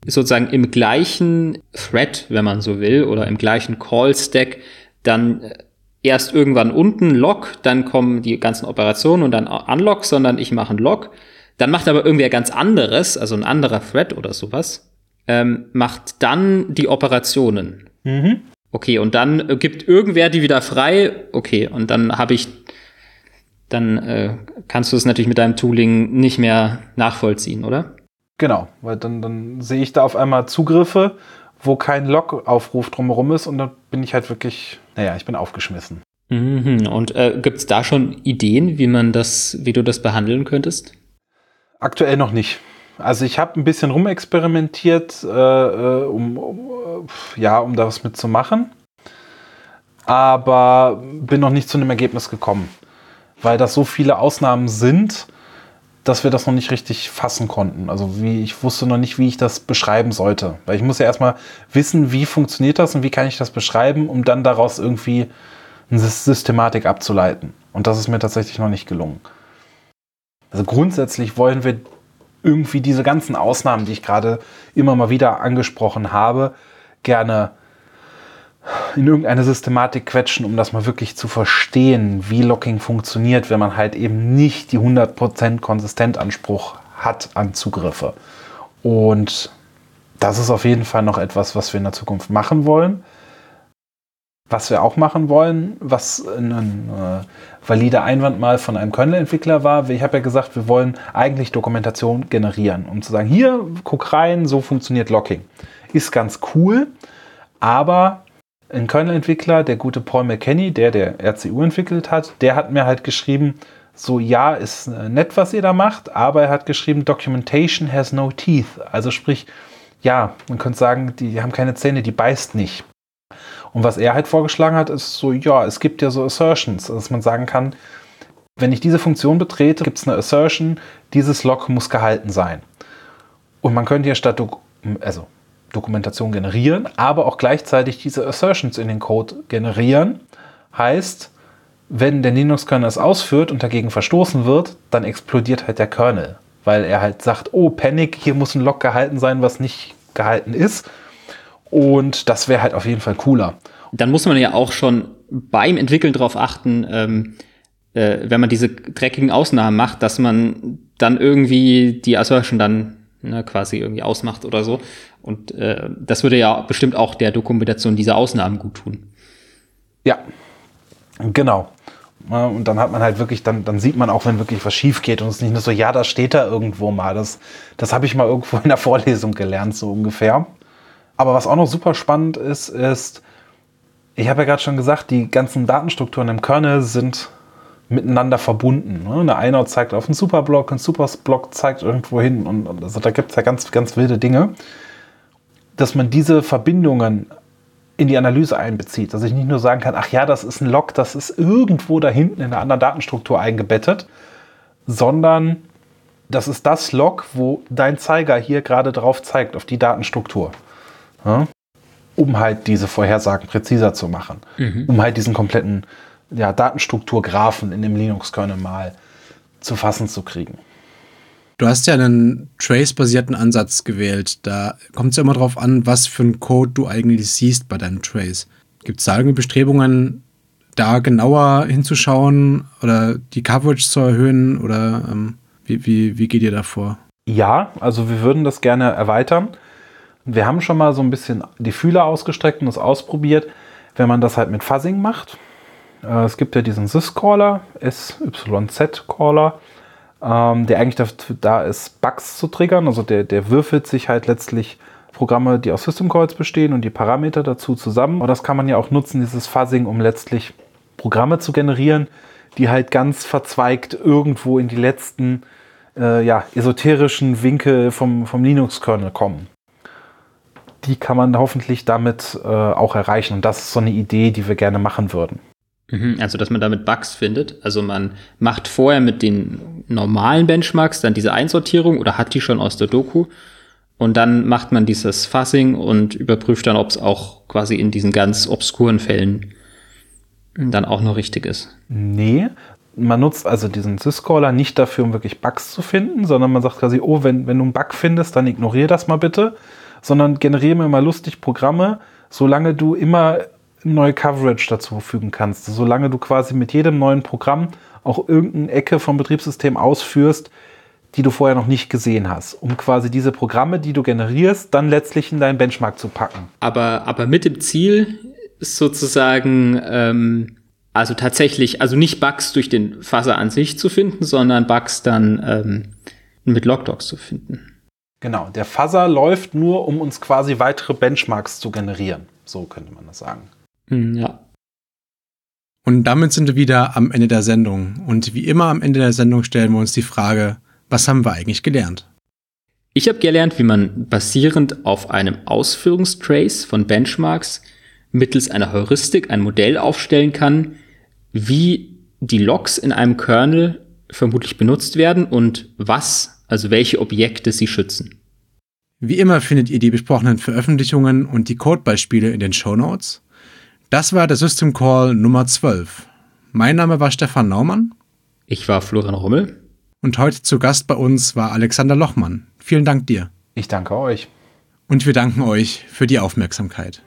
sozusagen im gleichen Thread, wenn man so will, oder im gleichen Call-Stack dann äh, erst irgendwann unten Log, dann kommen die ganzen Operationen und dann Unlock, sondern ich mache ein Log dann macht aber irgendwer ganz anderes, also ein anderer Thread oder sowas, ähm, macht dann die Operationen. Mhm. Okay, und dann gibt irgendwer die wieder frei. Okay, und dann habe ich, dann äh, kannst du es natürlich mit deinem Tooling nicht mehr nachvollziehen, oder?
Genau, weil dann, dann sehe ich da auf einmal Zugriffe, wo kein Log-Aufruf drumherum ist und dann bin ich halt wirklich, naja, ich bin aufgeschmissen.
Mhm. Und äh, gibt es da schon Ideen, wie man das, wie du das behandeln könntest?
Aktuell noch nicht. Also ich habe ein bisschen rumexperimentiert, äh, äh um, um, äh, ja, um da was mitzumachen. Aber bin noch nicht zu einem Ergebnis gekommen. Weil das so viele Ausnahmen sind, dass wir das noch nicht richtig fassen konnten. Also wie, ich wusste noch nicht, wie ich das beschreiben sollte. Weil ich muss ja erstmal wissen, wie funktioniert das und wie kann ich das beschreiben, um dann daraus irgendwie eine Systematik abzuleiten. Und das ist mir tatsächlich noch nicht gelungen. Also grundsätzlich wollen wir irgendwie diese ganzen Ausnahmen, die ich gerade immer mal wieder angesprochen habe, gerne in irgendeine Systematik quetschen, um das mal wirklich zu verstehen, wie Locking funktioniert, wenn man halt eben nicht die 100% Konsistentanspruch hat an Zugriffe. Und das ist auf jeden Fall noch etwas, was wir in der Zukunft machen wollen. Was wir auch machen wollen, was ein, äh, valider Einwand mal von einem Kernel-Entwickler war, ich habe ja gesagt, wir wollen eigentlich Dokumentation generieren, um zu sagen, hier, guck rein, so funktioniert Locking. Ist ganz cool, aber ein Kernel-Entwickler, der gute Paul McKenney, der der RCU entwickelt hat, der hat mir halt geschrieben, so ja, ist äh, nett, was ihr da macht, aber er hat geschrieben, Documentation has no teeth. Also sprich, ja, man könnte sagen, die haben keine Zähne, die beißt nicht. Und was er halt vorgeschlagen hat, ist so, ja, es gibt ja so Assertions, dass man sagen kann, wenn ich diese Funktion betrete, gibt es eine Assertion, dieses Log muss gehalten sein. Und man könnte ja statt also Dokumentation generieren, aber auch gleichzeitig diese Assertions in den Code generieren. Heißt, wenn der Linux-Kernel es ausführt und dagegen verstoßen wird, dann explodiert halt der Kernel, weil er halt sagt, oh, Panic, hier muss ein Log gehalten sein, was nicht gehalten ist. Und das wäre halt auf jeden Fall cooler.
Dann muss man ja auch schon beim Entwickeln darauf achten, ähm, äh, wenn man diese dreckigen Ausnahmen macht, dass man dann irgendwie die Assertion dann ne, quasi irgendwie ausmacht oder so. Und äh, das würde ja bestimmt auch der Dokumentation dieser Ausnahmen gut tun.
Ja, genau. Und dann hat man halt wirklich, dann, dann sieht man auch, wenn wirklich was schief geht und es ist nicht nur so, ja, das steht da irgendwo mal. Das, das habe ich mal irgendwo in der Vorlesung gelernt, so ungefähr. Aber was auch noch super spannend ist, ist, ich habe ja gerade schon gesagt, die ganzen Datenstrukturen im Kernel sind miteinander verbunden. Ne? Eine Inode zeigt auf einen Superblock, ein Superblock zeigt irgendwo hin und, und also da gibt es ja ganz, ganz wilde Dinge. Dass man diese Verbindungen in die Analyse einbezieht. Dass ich nicht nur sagen kann, ach ja, das ist ein Log, das ist irgendwo da hinten in einer anderen Datenstruktur eingebettet, sondern das ist das Log, wo dein Zeiger hier gerade drauf zeigt, auf die Datenstruktur. Ja? Um halt diese Vorhersagen präziser zu machen. Mhm. Um halt diesen kompletten ja, Datenstrukturgraphen in dem Linux-Kernel mal zu fassen zu kriegen.
Du hast ja einen Trace-basierten Ansatz gewählt. Da kommt es ja immer darauf an, was für einen Code du eigentlich siehst bei deinem Trace. Gibt es da irgendwie Bestrebungen, da genauer hinzuschauen oder die Coverage zu erhöhen? Oder ähm, wie, wie, wie geht ihr da vor?
Ja, also wir würden das gerne erweitern. Wir haben schon mal so ein bisschen die Fühler ausgestreckt und das ausprobiert, wenn man das halt mit Fuzzing macht. Äh, es gibt ja diesen Sys-Caller, SYZ-Caller, ähm, der eigentlich dafür da ist, Bugs zu triggern. Also der, der würfelt sich halt letztlich Programme, die aus System Calls bestehen und die Parameter dazu zusammen. Und das kann man ja auch nutzen, dieses Fuzzing, um letztlich Programme zu generieren, die halt ganz verzweigt irgendwo in die letzten äh, ja, esoterischen Winkel vom, vom Linux-Kernel kommen. Die kann man hoffentlich damit äh, auch erreichen. Und das ist so eine Idee, die wir gerne machen würden.
Mhm, also, dass man damit Bugs findet. Also, man macht vorher mit den normalen Benchmarks dann diese Einsortierung oder hat die schon aus der Doku. Und dann macht man dieses Fuzzing und überprüft dann, ob es auch quasi in diesen ganz obskuren Fällen dann auch noch richtig ist.
Nee, man nutzt also diesen Syscaller nicht dafür, um wirklich Bugs zu finden, sondern man sagt quasi, oh, wenn, wenn du einen Bug findest, dann ignoriere das mal bitte, sondern generiere mir mal lustig Programme, solange du immer neue Coverage dazu fügen kannst. Solange du quasi mit jedem neuen Programm auch irgendeine Ecke vom Betriebssystem ausführst, die du vorher noch nicht gesehen hast, um quasi diese Programme, die du generierst, dann letztlich in deinen Benchmark zu packen.
Aber, aber mit dem Ziel sozusagen, ähm, also tatsächlich, also nicht Bugs durch den Fuzzer an sich zu finden, sondern Bugs dann ähm, mit Logdocs zu finden.
Genau, der Fuzzer läuft nur, um uns quasi weitere Benchmarks zu generieren. So könnte man das sagen.
Hm, ja.
Und damit sind wir wieder am Ende der Sendung. Und wie immer am Ende der Sendung stellen wir uns die Frage, was haben wir eigentlich gelernt?
Ich habe gelernt, wie man basierend auf einem Ausführungstrace von Benchmarks mittels einer Heuristik ein Modell aufstellen kann, wie die Logs in einem Kernel vermutlich benutzt werden und was, also welche Objekte sie schützen.
Wie immer findet ihr die besprochenen Veröffentlichungen und die Codebeispiele in den Show Notes. Das war der System Call Nummer 12. Mein Name war Stefan Naumann.
Ich war Florian Rummel.
Und heute zu Gast bei uns war Alexander Lochmann. Vielen Dank dir.
Ich danke euch.
Und wir danken euch für die Aufmerksamkeit.